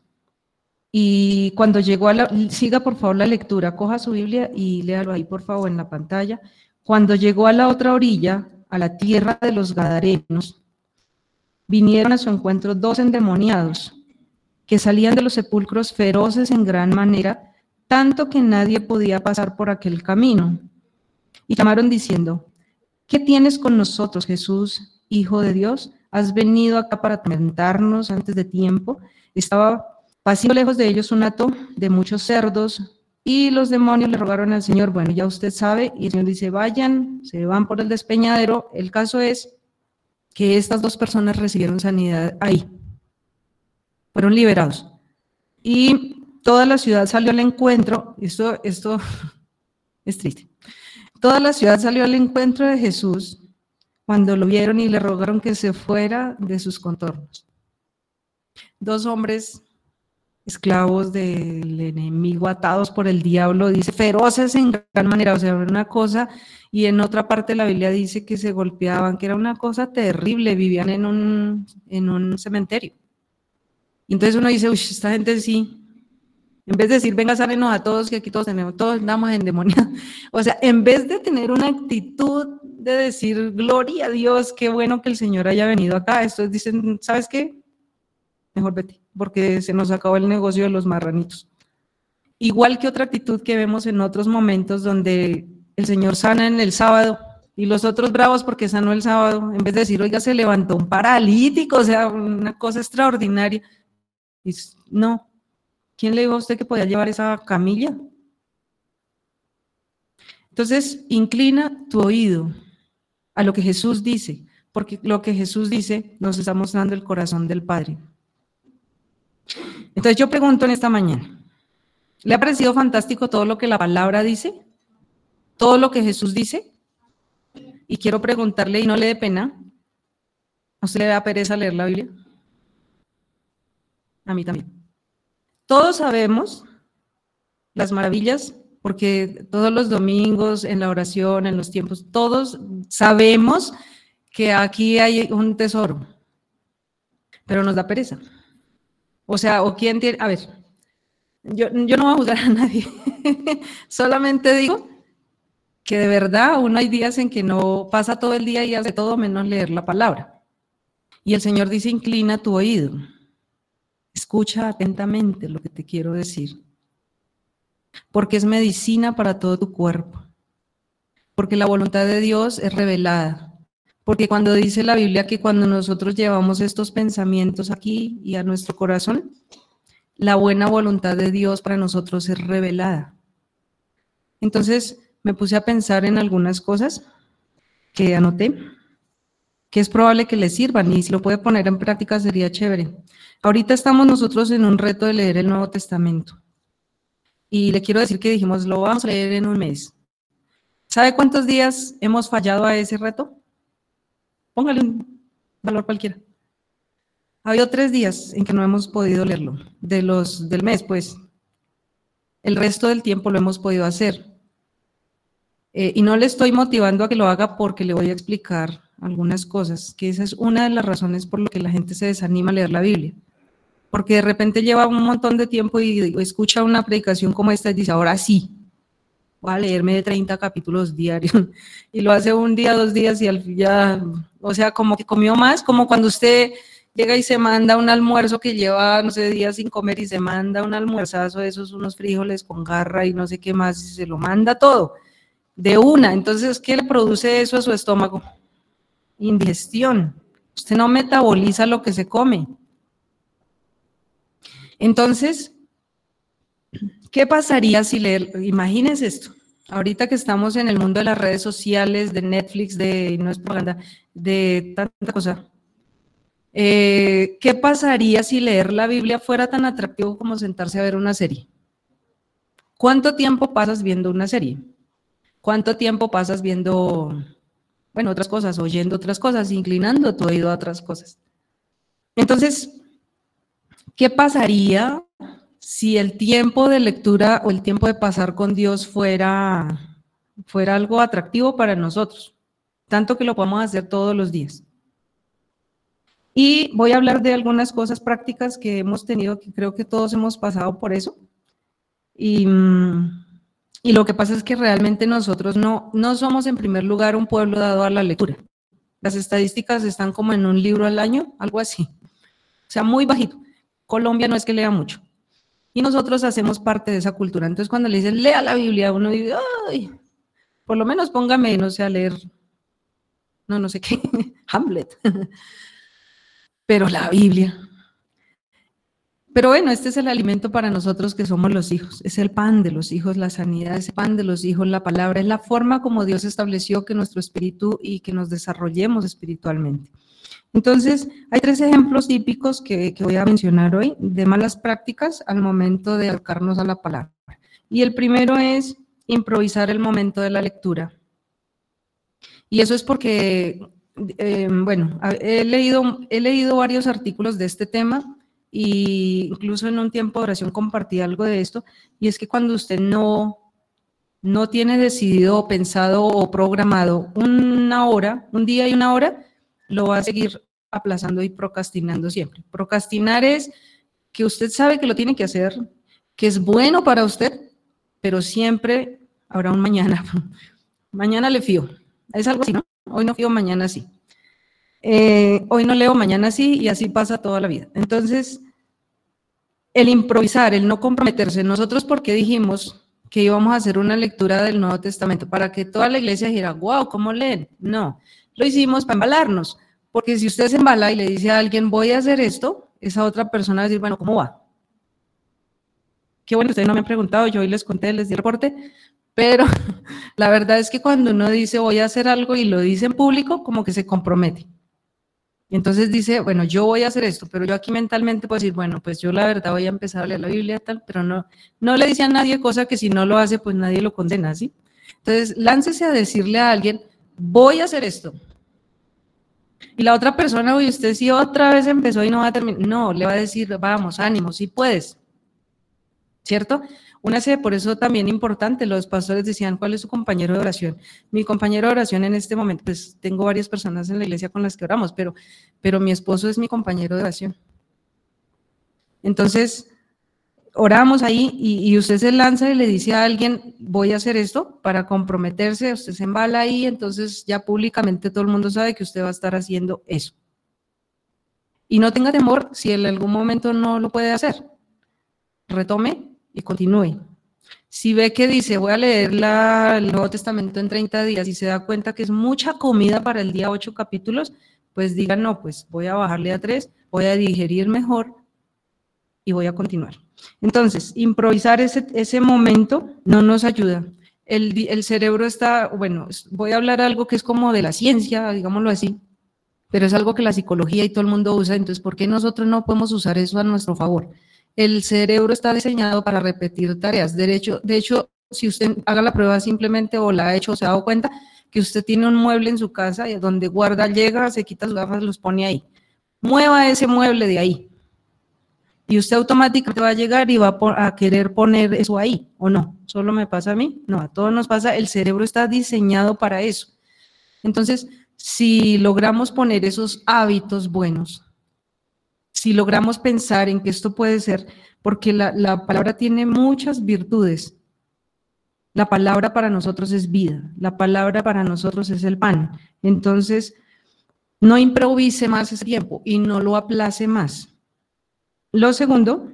Y cuando llegó a la, siga por favor la lectura, coja su Biblia y léalo ahí por favor en la pantalla. Cuando llegó a la otra orilla, a la tierra de los Gadarenos, vinieron a su encuentro dos endemoniados que salían de los sepulcros feroces en gran manera, tanto que nadie podía pasar por aquel camino. Y llamaron diciendo, ¿qué tienes con nosotros, Jesús, Hijo de Dios? ¿Has venido acá para atormentarnos antes de tiempo? Estaba pasando lejos de ellos un hato de muchos cerdos, y los demonios le rogaron al Señor, bueno, ya usted sabe, y el Señor dice, vayan, se van por el despeñadero. El caso es que estas dos personas recibieron sanidad ahí. Fueron liberados. Y toda la ciudad salió al encuentro, esto, esto es triste, toda la ciudad salió al encuentro de Jesús cuando lo vieron y le rogaron que se fuera de sus contornos. Dos hombres esclavos del enemigo, atados por el diablo, dice feroces en gran manera, o sea, una cosa, y en otra parte la Biblia dice que se golpeaban, que era una cosa terrible, vivían en un, en un cementerio. entonces uno dice, uy, esta gente sí, en vez de decir, venga, sálenos a todos, que aquí todos tenemos, todos andamos en. O sea, en vez de tener una actitud de decir, gloria a Dios, qué bueno que el Señor haya venido acá, estos dicen, ¿sabes qué? Mejor vete porque se nos acabó el negocio de los marranitos. Igual que otra actitud que vemos en otros momentos donde el Señor sana en el sábado y los otros bravos porque sanó el sábado, en vez de decir, oiga, se levantó un paralítico, o sea, una cosa extraordinaria. Y no, ¿quién le dijo a usted que podía llevar esa camilla? Entonces, inclina tu oído a lo que Jesús dice, porque lo que Jesús dice nos está mostrando el corazón del Padre. Entonces yo pregunto en esta mañana, ¿le ha parecido fantástico todo lo que la palabra dice? ¿Todo lo que Jesús dice? Y quiero preguntarle, y no le dé pena, ¿a usted le da pereza leer la Biblia? A mí también. Todos sabemos las maravillas, porque todos los domingos en la oración, en los tiempos, todos sabemos que aquí hay un tesoro, pero nos da pereza. O sea, o quién tiene, a ver, yo, yo no voy a juzgar a nadie, solamente digo que de verdad uno hay días en que no pasa todo el día y hace todo menos leer la palabra. Y el Señor dice, inclina tu oído, escucha atentamente lo que te quiero decir, porque es medicina para todo tu cuerpo, porque la voluntad de Dios es revelada porque cuando dice la Biblia que cuando nosotros llevamos estos pensamientos aquí y a nuestro corazón, la buena voluntad de Dios para nosotros es revelada. Entonces me puse a pensar en algunas cosas que anoté, que es probable que le sirvan y si lo puede poner en práctica sería chévere. Ahorita estamos nosotros en un reto de leer el Nuevo Testamento. Y le quiero decir que dijimos, lo vamos a leer en un mes. ¿Sabe cuántos días hemos fallado a ese reto? Póngale un valor cualquiera. Ha habido tres días en que no hemos podido leerlo, de los del mes, pues. El resto del tiempo lo hemos podido hacer. Eh, y no le estoy motivando a que lo haga porque le voy a explicar algunas cosas, que esa es una de las razones por lo que la gente se desanima a leer la Biblia. Porque de repente lleva un montón de tiempo y escucha una predicación como esta y dice, ahora sí, voy a leerme de 30 capítulos diarios. Y lo hace un día, dos días y al fin ya, o sea, como que comió más, como cuando usted llega y se manda un almuerzo que lleva, no sé, días sin comer y se manda un almuerzazo esos, unos frijoles con garra y no sé qué más, y se lo manda todo, de una. Entonces, ¿qué le produce eso a su estómago? Indigestión. Usted no metaboliza lo que se come. Entonces, ¿Qué pasaría si leer, imagínense esto, ahorita que estamos en el mundo de las redes sociales, de Netflix, de, no es propaganda, de tanta cosa, eh, ¿qué pasaría si leer la Biblia fuera tan atractivo como sentarse a ver una serie? ¿Cuánto tiempo pasas viendo una serie? ¿Cuánto tiempo pasas viendo, bueno, otras cosas, oyendo otras cosas, inclinando tu oído a otras cosas? Entonces, ¿Qué pasaría si el tiempo de lectura o el tiempo de pasar con Dios fuera, fuera algo atractivo para nosotros? Tanto que lo podamos hacer todos los días. Y voy a hablar de algunas cosas prácticas que hemos tenido, que creo que todos hemos pasado por eso. Y, mm, y lo que pasa es que realmente nosotros no, no somos en primer lugar un pueblo dado a la lectura. Las estadísticas están como en un libro al año, algo así. O sea, muy bajito. Colombia no es que lea mucho. Y nosotros hacemos parte de esa cultura. Entonces, cuando le dicen, lea la Biblia, uno dice, ay, por lo menos póngame, no sé, a leer, no, no sé qué, Hamlet. Pero la Biblia, pero bueno, este es el alimento para nosotros que somos los hijos. Es el pan de los hijos, la sanidad, es el pan de los hijos, la palabra, es la forma como Dios estableció que nuestro espíritu y que nos desarrollemos espiritualmente. Entonces, hay tres ejemplos típicos que, voy a mencionar hoy de malas prácticas al momento de acercarnos a la palabra. Y el primero es improvisar el momento de la lectura. Y eso es porque, eh, bueno, he leído, he leído varios artículos de este tema y incluso en un tiempo de oración compartí algo de esto, y es que cuando usted no, no tiene decidido pensado o programado una hora, un día y una hora, lo va a seguir aplazando y procrastinando siempre. Procrastinar es que usted sabe que lo tiene que hacer, que es bueno para usted, pero siempre habrá un mañana. mañana le fío. Es algo así, ¿no? Hoy no fío, mañana sí. Eh, hoy no leo, mañana sí, y así pasa toda la vida. Entonces, el improvisar, el no comprometerse, nosotros porque dijimos que íbamos a hacer una lectura del Nuevo Testamento para que toda la iglesia dijera, wow, ¿cómo leen? No, lo hicimos para embalarnos, porque si usted se embala y le dice a alguien, voy a hacer esto, esa otra persona va a decir, bueno, ¿cómo va? Qué bueno, ustedes no me han preguntado, yo hoy les conté, les di reporte, pero la verdad es que cuando uno dice voy a hacer algo y lo dice en público, como que se compromete. Y entonces dice, bueno, yo voy a hacer esto, pero yo aquí mentalmente puedo decir, bueno, pues yo la verdad voy a empezar a leer la Biblia tal, pero no, no le dice a nadie cosa que si no lo hace, pues nadie lo condena, ¿sí? Entonces, láncese a decirle a alguien, voy a hacer esto. Y la otra persona, oye, usted sí otra vez empezó y no va a terminar. No, le va a decir, vamos, ánimo, sí puedes. ¿Cierto? Una sede, por eso también importante, los pastores decían, ¿cuál es su compañero de oración? Mi compañero de oración en este momento, pues tengo varias personas en la iglesia con las que oramos, pero, pero mi esposo es mi compañero de oración. Entonces, oramos ahí y, usted se lanza y le dice a alguien, voy a hacer esto para comprometerse, usted se embala ahí, entonces ya públicamente todo el mundo sabe que usted va a estar haciendo eso. Y no tenga temor si en algún momento no lo puede hacer. Retome y continúe. Si ve que dice, voy a leer el Nuevo Testamento en 30 días y se da cuenta que es mucha comida para el día 8 capítulos, pues diga, no, pues voy a bajarle a 3, voy a digerir mejor y voy a continuar. Entonces, improvisar ese, ese momento no nos ayuda. El, el cerebro está, bueno, voy a hablar algo que es como de la ciencia, digámoslo así, pero es algo que la psicología y todo el mundo usa, entonces, ¿por qué nosotros no podemos usar eso a nuestro favor? el cerebro está diseñado para repetir tareas. De hecho, de hecho, si usted haga la prueba simplemente o la ha hecho o se ha dado cuenta que usted tiene un mueble en su casa y donde guarda, llega, se quita sus gafas, los pone ahí. Mueva ese mueble de ahí. Y usted automáticamente va a llegar y va a querer poner eso ahí, ¿o no? ¿Solo me pasa a mí? No, a todos nos pasa. El cerebro está diseñado para eso. Entonces, si logramos poner esos hábitos buenos, si logramos pensar en que esto puede ser, porque la, palabra tiene muchas virtudes. La palabra para nosotros es vida, la palabra para nosotros es el pan. Entonces, no improvise más ese tiempo y no lo aplace más. Lo segundo,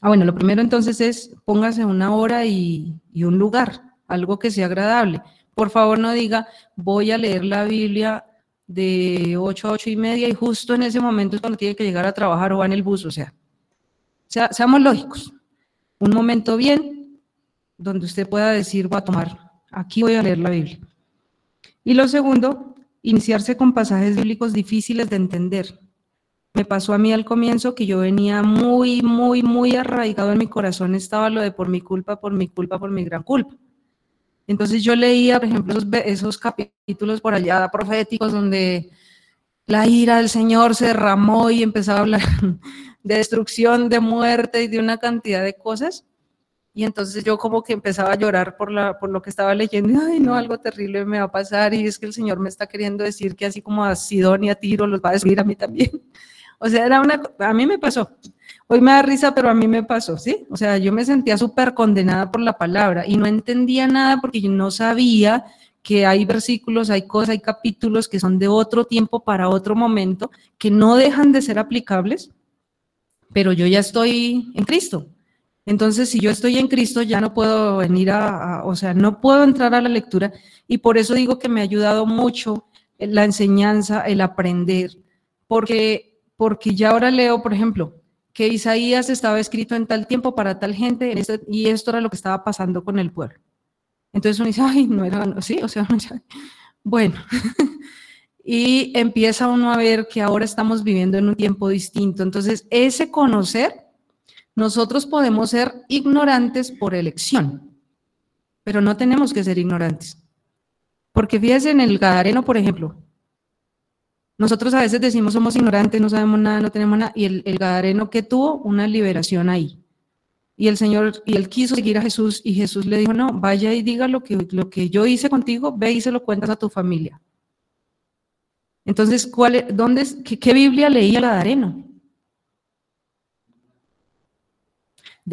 ah, bueno, lo primero entonces es póngase una hora y, un lugar, algo que sea agradable. Por favor, no diga, voy a leer la Biblia de 8 a 8 y media y justo en ese momento es cuando tiene que llegar a trabajar o va en el bus, o sea, seamos lógicos. Un momento bien donde usted pueda decir, voy a tomar, aquí voy a leer la Biblia. Y lo segundo, iniciarse con pasajes bíblicos difíciles de entender. Me pasó a mí al comienzo que yo venía muy, muy, muy arraigado en mi corazón, estaba lo de por mi culpa, por mi culpa, por mi gran culpa. Entonces yo leía, por ejemplo, esos, capítulos por allá proféticos donde la ira del Señor se derramó y empezaba a hablar de destrucción, de muerte y de una cantidad de cosas. Y entonces yo como que empezaba a llorar por, la, por lo que estaba leyendo. Ay, no, algo terrible me va a pasar. Y es que el Señor me está queriendo decir que así como a Sidón y a Tiro los va a destruir a mí también. O sea, era una, a mí me pasó. Hoy me da risa, pero a mí me pasó, ¿sí? O sea, yo me sentía súper condenada por la palabra y no entendía nada porque yo no sabía que hay versículos, hay cosas, hay capítulos que son de otro tiempo para otro momento, que no dejan de ser aplicables, pero yo ya estoy en Cristo. Entonces, si yo estoy en Cristo, ya no puedo venir a, o sea, no puedo entrar a la lectura y por eso digo que me ha ayudado mucho la enseñanza, el aprender, porque, porque ya ahora leo, por ejemplo, que Isaías estaba escrito en tal tiempo para tal gente este, y esto era lo que estaba pasando con el pueblo. Entonces uno dice, ay, no era, sí, o sea, bueno. y empieza uno a ver que ahora estamos viviendo en un tiempo distinto. Entonces, ese conocer, nosotros podemos ser ignorantes por elección, pero no tenemos que ser ignorantes. Porque fíjense en el Gadareno, por ejemplo, nosotros a veces decimos somos ignorantes, no sabemos nada, no tenemos nada, y el, el Gadareno que tuvo una liberación ahí. Y el Señor, y él quiso seguir a Jesús y Jesús le dijo, no, vaya y diga lo que, lo que yo hice contigo, ve y se lo cuentas a tu familia. Entonces, ¿cuál, dónde, qué, Biblia leía la Areno?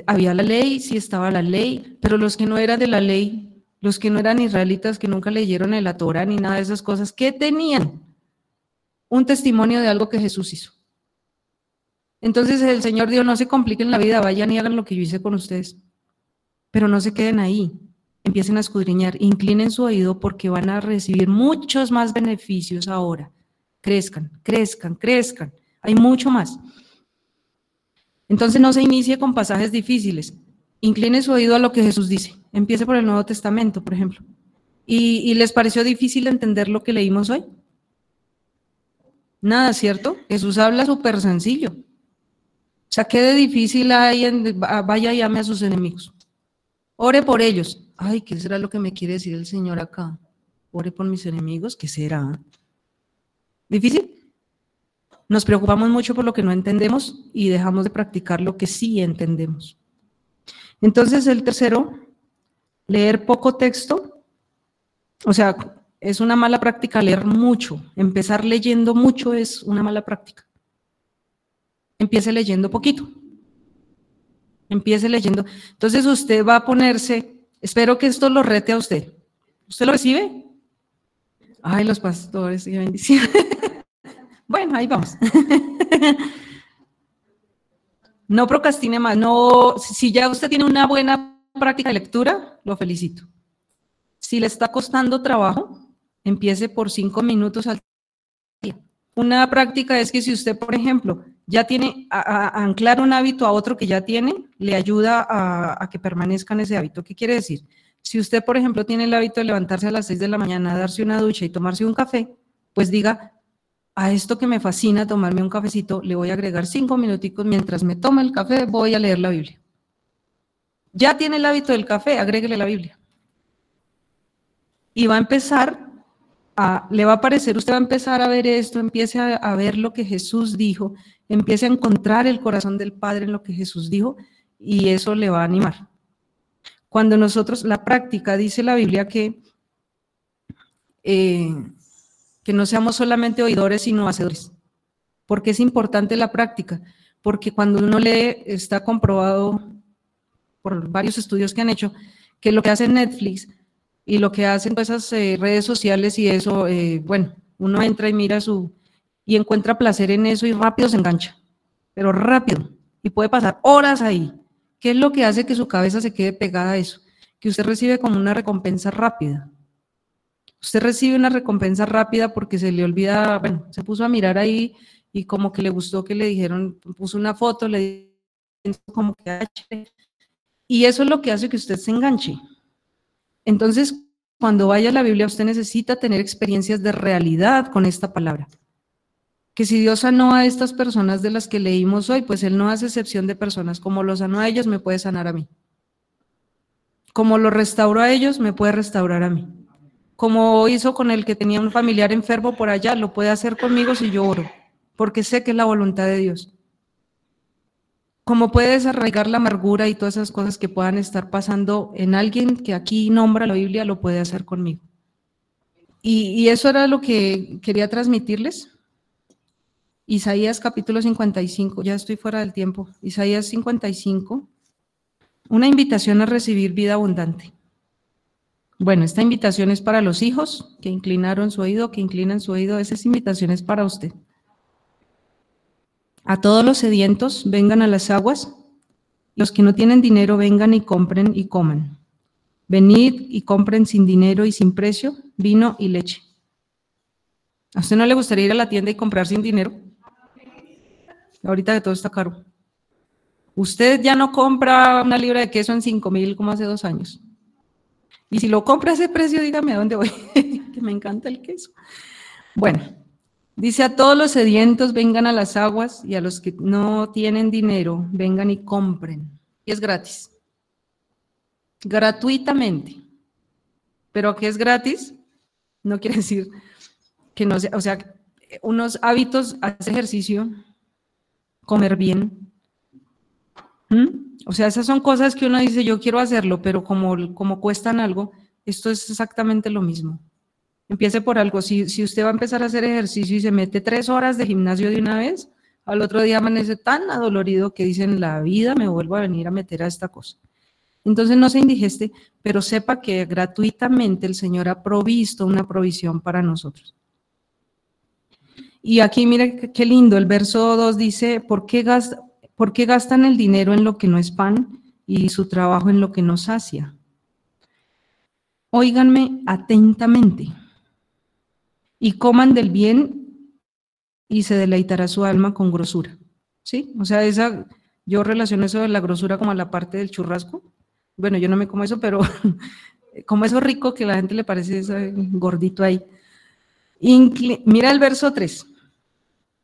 Había la ley, sí estaba la ley, pero los que no eran de la ley, los que no eran israelitas, que nunca leyeron el la Torah ni nada de esas cosas, ¿qué tenían? Un testimonio de algo que Jesús hizo. Entonces el Señor dijo, no se compliquen la vida, vayan y hagan lo que yo hice con ustedes. Pero no se queden ahí, empiecen a escudriñar, inclinen su oído porque van a recibir muchos más beneficios ahora. Crezcan, crezcan, crezcan. Hay mucho más. Entonces no se inicie con pasajes difíciles. Incline su oído a lo que Jesús dice. Empiece por el Nuevo Testamento, por ejemplo. ¿Y, y les pareció difícil entender lo que leímos hoy? Nada, ¿cierto? Jesús habla súper sencillo. O sea, ¿qué de difícil hay en vaya y ame a sus enemigos? Ore por ellos. Ay, ¿qué será lo que me quiere decir el Señor acá? Ore por mis enemigos, ¿qué será? ¿Difícil? Nos preocupamos mucho por lo que no entendemos y dejamos de practicar lo que sí entendemos. Entonces, el tercero, leer poco texto. O sea, es una mala práctica leer mucho. Empezar leyendo mucho es una mala práctica empiece leyendo poquito. Empiece leyendo. Entonces usted va a ponerse, espero que esto lo rete a usted. ¿Usted lo recibe? Ay, los pastores, qué bendición. bueno, ahí vamos. no procrastine más. No, si ya usted tiene una buena práctica de lectura, lo felicito. Si le está costando trabajo, empiece por cinco minutos al día. Una práctica es que si usted, por ejemplo, ya tiene, a, anclar un hábito a otro que ya tiene, le ayuda a, que permanezca en ese hábito. ¿Qué quiere decir? Si usted, por ejemplo, tiene el hábito de levantarse a las 6 de la mañana, darse una ducha y tomarse un café, pues diga, a esto que me fascina tomarme un cafecito, le voy a agregar cinco minuticos mientras me tome el café, voy a leer la Biblia. Ya tiene el hábito del café, agréguele la Biblia. Y va a empezar le va a parecer, usted va a empezar a ver esto, empiece a, ver lo que Jesús dijo, empiece a encontrar el corazón del Padre en lo que Jesús dijo y eso le va a animar. Cuando nosotros, la práctica, dice la Biblia que, eh, que no seamos solamente oidores, sino hacedores. porque es importante la práctica? Porque cuando uno lee, está comprobado por varios estudios que han hecho, que lo que hace Netflix y lo que hacen esas eh, redes sociales y eso, eh, bueno, uno entra y mira su, y encuentra placer en eso y rápido se engancha, pero rápido, y puede pasar horas ahí. ¿Qué es lo que hace que su cabeza se quede pegada a eso? Que usted recibe como una recompensa rápida. Usted recibe una recompensa rápida porque se le olvida, bueno, se puso a mirar ahí y como que le gustó que le dijeron, puso una foto, le como que y eso es lo que hace que usted se enganche. Entonces, cuando vaya a la Biblia, usted necesita tener experiencias de realidad con esta palabra. Que si Dios sanó a estas personas de las que leímos hoy, pues Él no hace excepción de personas. Como lo sanó a ellos, me puede sanar a mí. Como lo restauró a ellos, me puede restaurar a mí. Como hizo con el que tenía un familiar enfermo por allá, lo puede hacer conmigo si yo oro, porque sé que es la voluntad de Dios. Como puede desarraigar la amargura y todas esas cosas que puedan estar pasando en alguien que aquí nombra la Biblia, lo puede hacer conmigo. Y, y eso era lo que quería transmitirles. Isaías capítulo 55, ya estoy fuera del tiempo. Isaías 55, una invitación a recibir vida abundante. Bueno, esta invitación es para los hijos que inclinaron su oído, que inclinan su oído. Esa invitación es para usted. A todos los sedientos, vengan a las aguas. Los que no tienen dinero, vengan y compren y coman. Venid y compren sin dinero y sin precio vino y leche. ¿A usted no le gustaría ir a la tienda y comprar sin dinero? Ahorita que todo está caro. Usted ya no compra una libra de queso en 5 mil como hace dos años. Y si lo compra a ese precio, dígame a dónde voy, que me encanta el queso. Bueno, dice a todos los sedientos vengan a las aguas y a los que no tienen dinero vengan y compren. Y es gratis. Gratuitamente. Pero ¿qué es gratis? No quiere decir que no sea, o sea, unos hábitos, hacer ejercicio, comer bien. ¿Mm? O sea, esas son cosas que uno dice, yo quiero hacerlo, pero como, como cuestan algo, esto es exactamente lo mismo. Empiece por algo. Si, si usted va a empezar a hacer ejercicio y se mete tres horas de gimnasio de una vez, al otro día amanece tan adolorido que dicen, la vida me vuelvo a venir a meter a esta cosa. Entonces no se indigeste, pero sepa que gratuitamente el Señor ha provisto una provisión para nosotros. Y aquí mire qué lindo, el verso 2 dice, ¿por qué, ¿por qué gastan el dinero en lo que no es pan y su trabajo en lo que no sacia? Óiganme atentamente y coman del bien y se deleitará su alma con grosura. ¿Sí? O sea, esa, yo relaciono eso de la grosura como a la parte del churrasco. Bueno, yo no me como eso, pero como eso rico que la gente le parece ese gordito ahí. mira el verso 3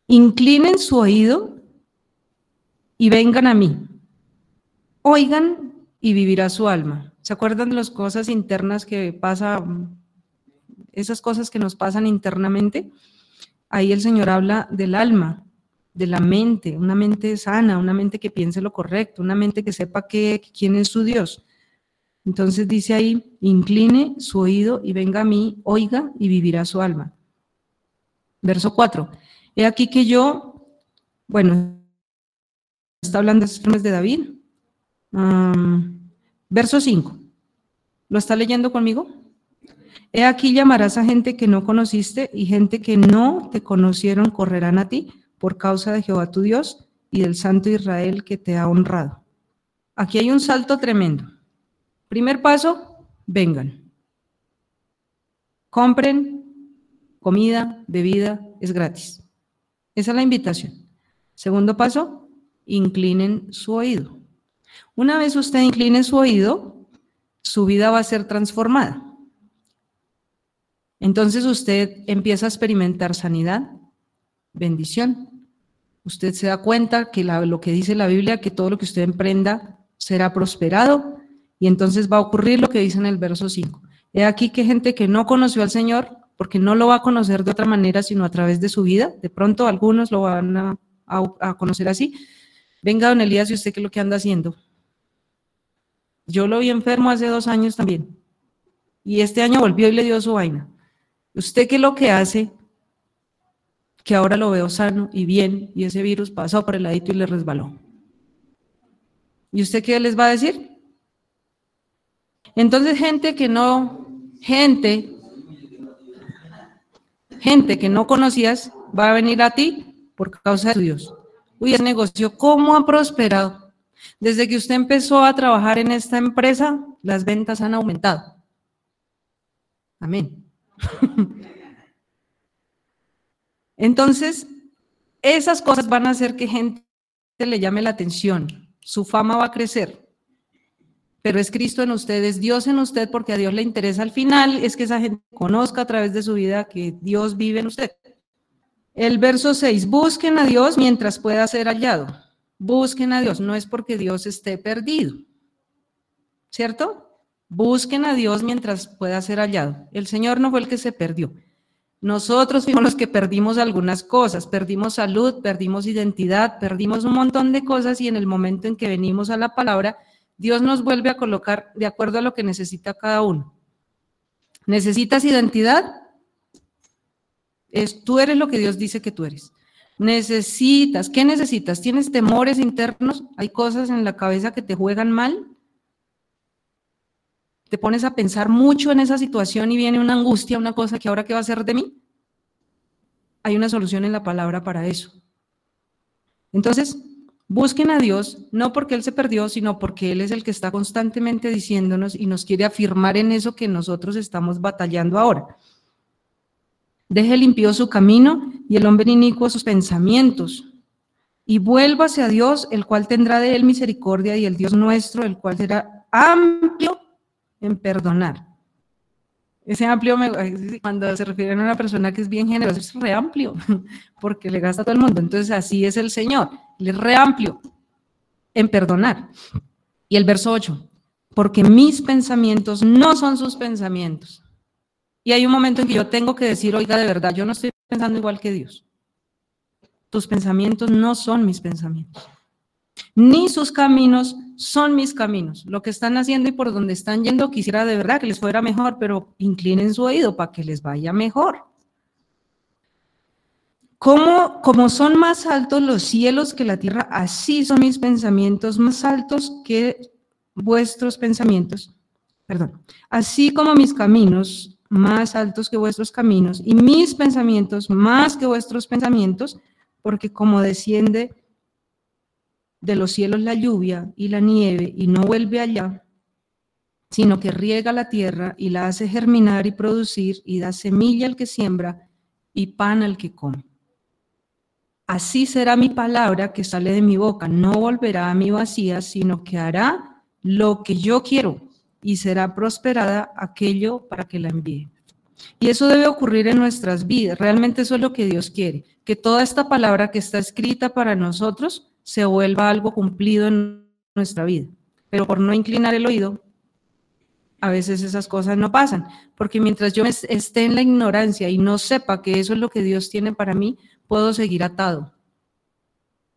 inclinen su oído y vengan a mí. Oigan y vivirá su alma. ¿Se acuerdan de las cosas internas que pasa, esas cosas que nos pasan internamente? Ahí el Señor habla del alma, de la mente, una mente sana, una mente que piense lo correcto, una mente que sepa que, quién es su Dios. Entonces dice ahí, incline su oído y venga a mí, oiga y vivirá su alma. Verso 4. He aquí que yo, bueno, está hablando de de David. verso 5. ¿Lo está leyendo conmigo? He aquí llamarás a gente que no conociste y gente que no te conocieron correrán a ti por causa de Jehová tu Dios y del Santo Israel que te ha honrado. Aquí hay un salto tremendo. Primer paso, vengan. Compren comida, bebida, es gratis. Esa es la invitación. Segundo paso, inclinen su oído. Una vez usted incline su oído, su vida va a ser transformada. Entonces usted empieza a experimentar sanidad, bendición. Usted se da cuenta que lo que dice la Biblia, que todo lo que usted emprenda será prosperado y entonces va a ocurrir lo que dice en el verso 5. He aquí que gente que no conoció al Señor porque no lo va a conocer de otra manera, sino a través de su vida. De pronto algunos lo van a, conocer así. Venga, don Elías, ¿y usted qué es lo que anda haciendo? Yo lo vi enfermo hace dos años también. Y este año volvió y le dio su vaina. ¿Usted qué es lo que hace? Que ahora lo veo sano y bien, y ese virus pasó por el ladito y le resbaló. ¿Y usted qué les va a decir? Entonces, gente que no, gente gente que no conocías va a venir a ti por causa de Dios. Uy, ese negocio, ¿cómo ha prosperado? Desde que usted empezó a trabajar en esta empresa, las ventas han aumentado. Amén. Entonces, esas cosas van a hacer que gente le llame la atención. Su fama va a crecer pero es Cristo en ustedes, Dios en usted, porque a Dios le interesa al final, es que esa gente conozca a través de su vida que Dios vive en usted. El verso 6, busquen a Dios mientras pueda ser hallado. Busquen a Dios, no es porque Dios esté perdido, ¿cierto? Busquen a Dios mientras pueda ser hallado. El Señor no fue el que se perdió. Nosotros fuimos los que perdimos algunas cosas, perdimos salud, perdimos identidad, perdimos un montón de cosas y en el momento en que venimos a la palabra, Dios nos vuelve a colocar de acuerdo a lo que necesita cada uno. ¿Necesitas identidad? Es, tú eres lo que Dios dice que tú eres. Necesitas, ¿qué necesitas? ¿Tienes temores internos? ¿Hay cosas en la cabeza que te juegan mal? Te pones a pensar mucho en esa situación y viene una angustia, una cosa que ahora qué va a hacer de mí, hay una solución en la palabra para eso. Entonces, busquen a Dios, no porque Él se perdió, sino porque Él es el que está constantemente diciéndonos y nos quiere afirmar en eso que nosotros estamos batallando ahora. Deje limpio su camino y el hombre inicuo sus pensamientos. Y vuélvase a Dios, el cual tendrá de él misericordia, y el Dios nuestro, el cual será amplio en perdonar. Ese amplio, cuando se refiere a una persona que es bien generosa, es re amplio, porque le gasta a todo el mundo. Entonces, así es el Señor, él es re amplio en perdonar. Y el verso 8, porque mis pensamientos no son sus pensamientos. Y hay un momento en que yo tengo que decir, oiga, de verdad, yo no estoy pensando igual que Dios. Tus pensamientos no son mis pensamientos ni sus caminos son mis caminos. Lo que están haciendo y por donde están yendo, quisiera de verdad que les fuera mejor, pero inclinen su oído para que les vaya mejor. Como, como son más altos los cielos que la tierra, así son mis pensamientos más altos que vuestros pensamientos. Perdón. Así como mis caminos más altos que vuestros caminos y mis pensamientos más que vuestros pensamientos, porque como desciende de los cielos la lluvia y la nieve y no vuelve allá, sino que riega la tierra y la hace germinar y producir y da semilla al que siembra y pan al que come. Así será mi palabra que sale de mi boca, no volverá a mi vacía, sino que hará lo que yo quiero y será prosperada aquello para que la envíe. Y eso debe ocurrir en nuestras vidas. Realmente eso es lo que Dios quiere, que toda esta palabra que está escrita para nosotros se vuelva algo cumplido en nuestra vida. Pero por no inclinar el oído, a veces esas cosas no pasan, porque mientras yo esté en la ignorancia y no sepa que eso es lo que Dios tiene para mí, puedo seguir atado.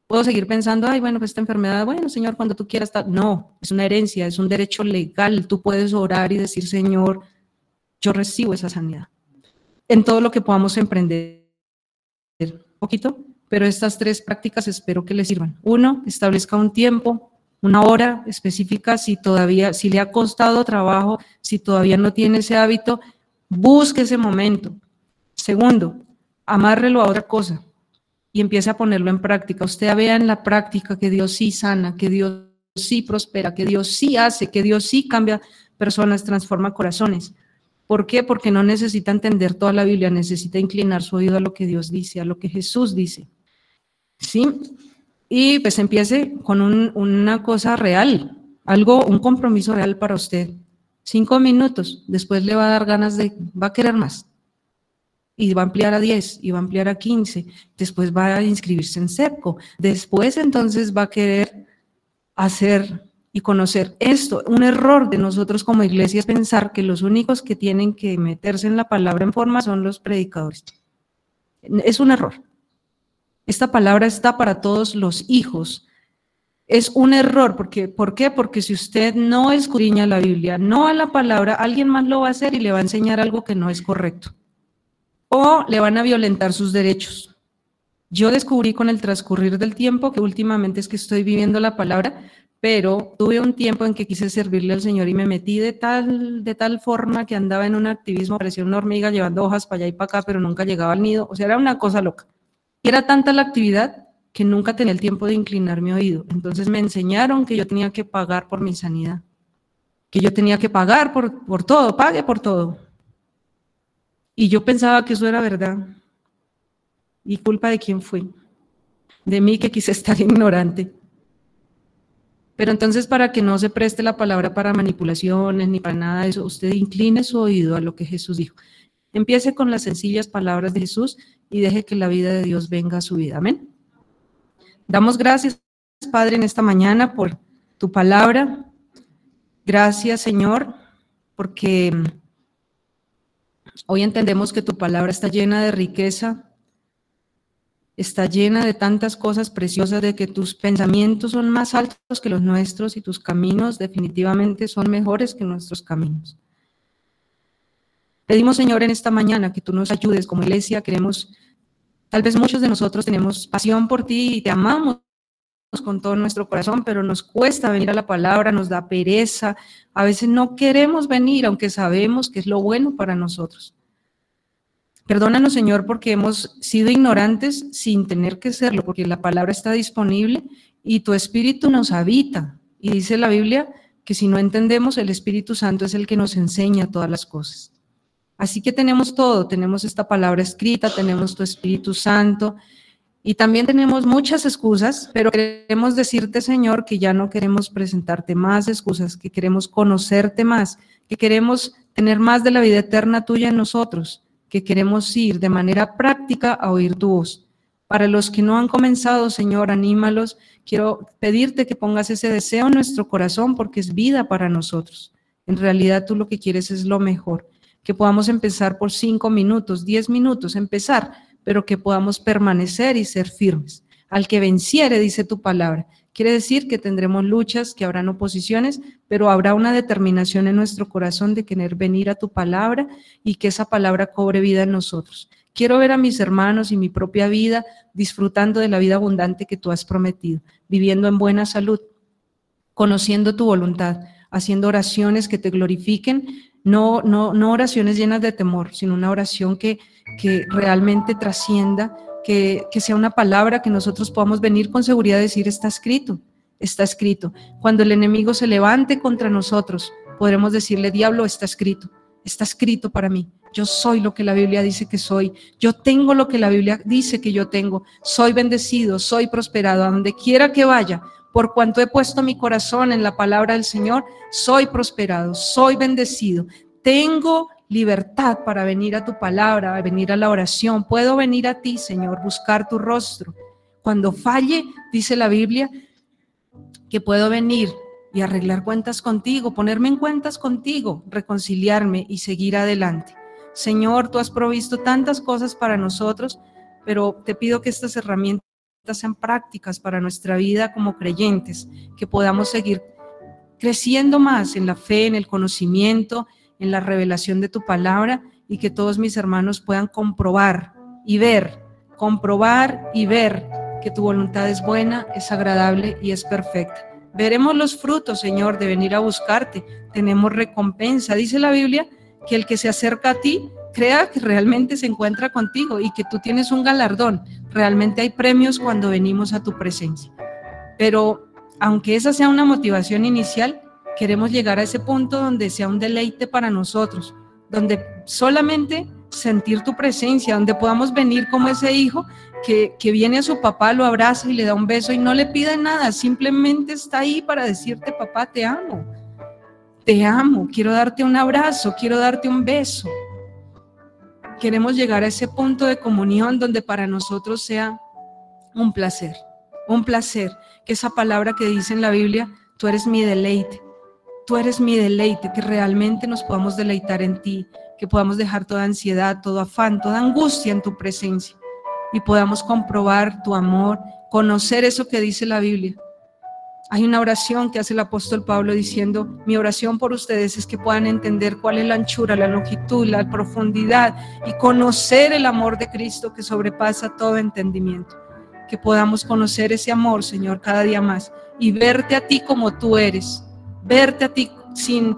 Puedo seguir pensando, ay, bueno, pues esta enfermedad, bueno, Señor, cuando tú quieras. No, es una herencia, es un derecho legal. Tú puedes orar y decir, Señor, yo recibo esa sanidad. En todo lo que podamos emprender. Un poquito pero estas tres prácticas espero que le sirvan. Uno, establezca un tiempo, una hora específica, si todavía, si le ha costado trabajo, si todavía no tiene ese hábito, busque ese momento. Segundo, amárrelo a otra cosa y empiece a ponerlo en práctica. Usted vea en la práctica que Dios sí sana, que Dios sí prospera, que Dios sí hace, que Dios sí cambia personas, transforma corazones. ¿Por qué? Porque no necesita entender toda la Biblia, necesita inclinar su oído a lo que Dios dice, a lo que Jesús dice. ¿Sí? Y pues empiece con una cosa real, algo, un compromiso real para usted. Cinco minutos, después le va a dar ganas de, va a querer más. Y va a ampliar a 10, y va a ampliar a 15, después va a inscribirse en CEPCO, después entonces va a querer hacer y conocer esto. Un error de nosotros como iglesia es pensar que los únicos que tienen que meterse en la palabra en forma son los predicadores. Es un error. Esta palabra está para todos los hijos. Es un error, porque, ¿por qué? Porque si usted no escudriña la Biblia, no a la palabra, alguien más lo va a hacer y le va a enseñar algo que no es correcto. O le van a violentar sus derechos. Yo descubrí con el transcurrir del tiempo que últimamente es que estoy viviendo la palabra, pero tuve un tiempo en que quise servirle al Señor y me metí de tal, de tal forma que andaba en un activismo, parecía una hormiga llevando hojas para allá y para acá, pero nunca llegaba al nido. O sea, era una cosa loca. Y era tanta la actividad que nunca tenía el tiempo de inclinar mi oído. Entonces me enseñaron que yo tenía que pagar por mi sanidad, que yo tenía que pagar por, todo, pague por todo. Y yo pensaba que eso era verdad. ¿Y culpa de quién fue? De mí que quise estar ignorante. Pero entonces para que no se preste la palabra para manipulaciones ni para nada de eso, usted incline su oído a lo que Jesús dijo. Empiece con las sencillas palabras de Jesús y deje que la vida de Dios venga a su vida. Amén. Damos gracias, Padre, en esta mañana por tu palabra. Gracias, Señor, porque Hoy entendemos que tu palabra está llena de riqueza, está llena de tantas cosas preciosas, de que tus pensamientos son más altos que los nuestros y tus caminos definitivamente son mejores que nuestros caminos. Pedimos, Señor, en esta mañana que tú nos ayudes como iglesia. Queremos, tal vez muchos de nosotros tenemos pasión por ti y te amamos con todo nuestro corazón, pero nos cuesta venir a la palabra, nos da pereza. A veces no queremos venir, aunque sabemos que es lo bueno para nosotros. Perdónanos, Señor, porque hemos sido ignorantes sin tener que serlo, porque la palabra está disponible y tu Espíritu nos habita. Y dice la Biblia que si no entendemos, el Espíritu Santo es el que nos enseña todas las cosas. Así que tenemos todo, tenemos esta palabra escrita, tenemos tu Espíritu Santo y también tenemos muchas excusas, pero queremos decirte, Señor, que ya no queremos presentarte más excusas, que queremos conocerte más, que queremos tener más de la vida eterna tuya en nosotros, que queremos ir de manera práctica a oír tu voz. Para los que no han comenzado, Señor, anímalos. Quiero pedirte que pongas ese deseo en nuestro corazón porque es vida para nosotros. En realidad tú lo que quieres es lo mejor que podamos empezar por cinco minutos, diez minutos, empezar, pero que podamos permanecer y ser firmes. Al que venciere, dice tu palabra. Quiere decir que tendremos luchas, que habrán oposiciones, pero habrá una determinación en nuestro corazón de querer venir a tu palabra y que esa palabra cobre vida en nosotros. Quiero ver a mis hermanos y mi propia vida disfrutando de la vida abundante que tú has prometido, viviendo en buena salud, conociendo tu voluntad, haciendo oraciones que te glorifiquen, no, no, no oraciones llenas de temor, sino una oración que, que realmente trascienda, que, que sea una palabra que nosotros podamos venir con seguridad a decir, está escrito, está escrito. Cuando el enemigo se levante contra nosotros, podremos decirle, diablo, está escrito, está escrito para mí. Yo soy lo que la Biblia dice que soy. Yo tengo lo que la Biblia dice que yo tengo. Soy bendecido, soy prosperado. A donde quiera que vaya, por cuanto he puesto mi corazón en la palabra del Señor, soy prosperado, soy bendecido. Tengo libertad para venir a tu palabra, a venir a la oración. Puedo venir a ti, Señor, buscar tu rostro. Cuando falle, dice la Biblia, que puedo venir y arreglar cuentas contigo, ponerme en cuentas contigo, reconciliarme y seguir adelante. Señor, tú has provisto tantas cosas para nosotros, pero te pido que estas herramientas sean prácticas para nuestra vida como creyentes, que podamos seguir creciendo más en la fe, en el conocimiento, en la revelación de tu palabra y que todos mis hermanos puedan comprobar y ver, comprobar y ver que tu voluntad es buena, es agradable y es perfecta. Veremos los frutos, Señor, de venir a buscarte. Tenemos recompensa. Dice la Biblia que el que se acerca a ti crea que realmente se encuentra contigo y que tú tienes un galardón. Realmente hay premios cuando venimos a tu presencia. Pero aunque esa sea una motivación inicial, queremos llegar a ese punto donde sea un deleite para nosotros, donde solamente sentir tu presencia, donde podamos venir como ese hijo que, que, viene a su papá, lo abraza y le da un beso y no le pide nada, simplemente está ahí para decirte, papá, te amo, te amo, quiero darte un abrazo, quiero darte un beso queremos llegar a ese punto de comunión donde para nosotros sea un placer, un placer, que esa palabra que dice en la Biblia, tú eres mi deleite, tú eres mi deleite, que realmente nos podamos deleitar en ti, que podamos dejar toda ansiedad, todo afán, toda angustia en tu presencia y podamos comprobar tu amor, conocer eso que dice la Biblia, hay una oración que hace el apóstol Pablo diciendo, mi oración por ustedes es que puedan entender cuál es la anchura, la longitud, la profundidad y conocer el amor de Cristo que sobrepasa todo entendimiento. Que podamos conocer ese amor, Señor, cada día más y verte a ti como tú eres, verte a ti sin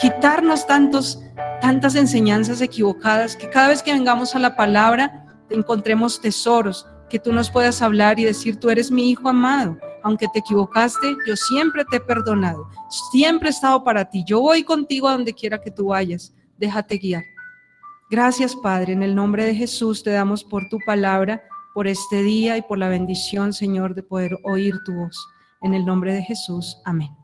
quitarnos tantos, tantas enseñanzas equivocadas, que cada vez que vengamos a la palabra encontremos tesoros, que tú nos puedas hablar y decir, tú eres mi hijo amado aunque te equivocaste, yo siempre te he perdonado, siempre he estado para ti, yo voy contigo a donde quiera que tú vayas, déjate guiar. Gracias Padre, en el nombre de Jesús te damos por tu palabra, por este día y por la bendición, Señor, de poder oír tu voz. En el nombre de Jesús, amén.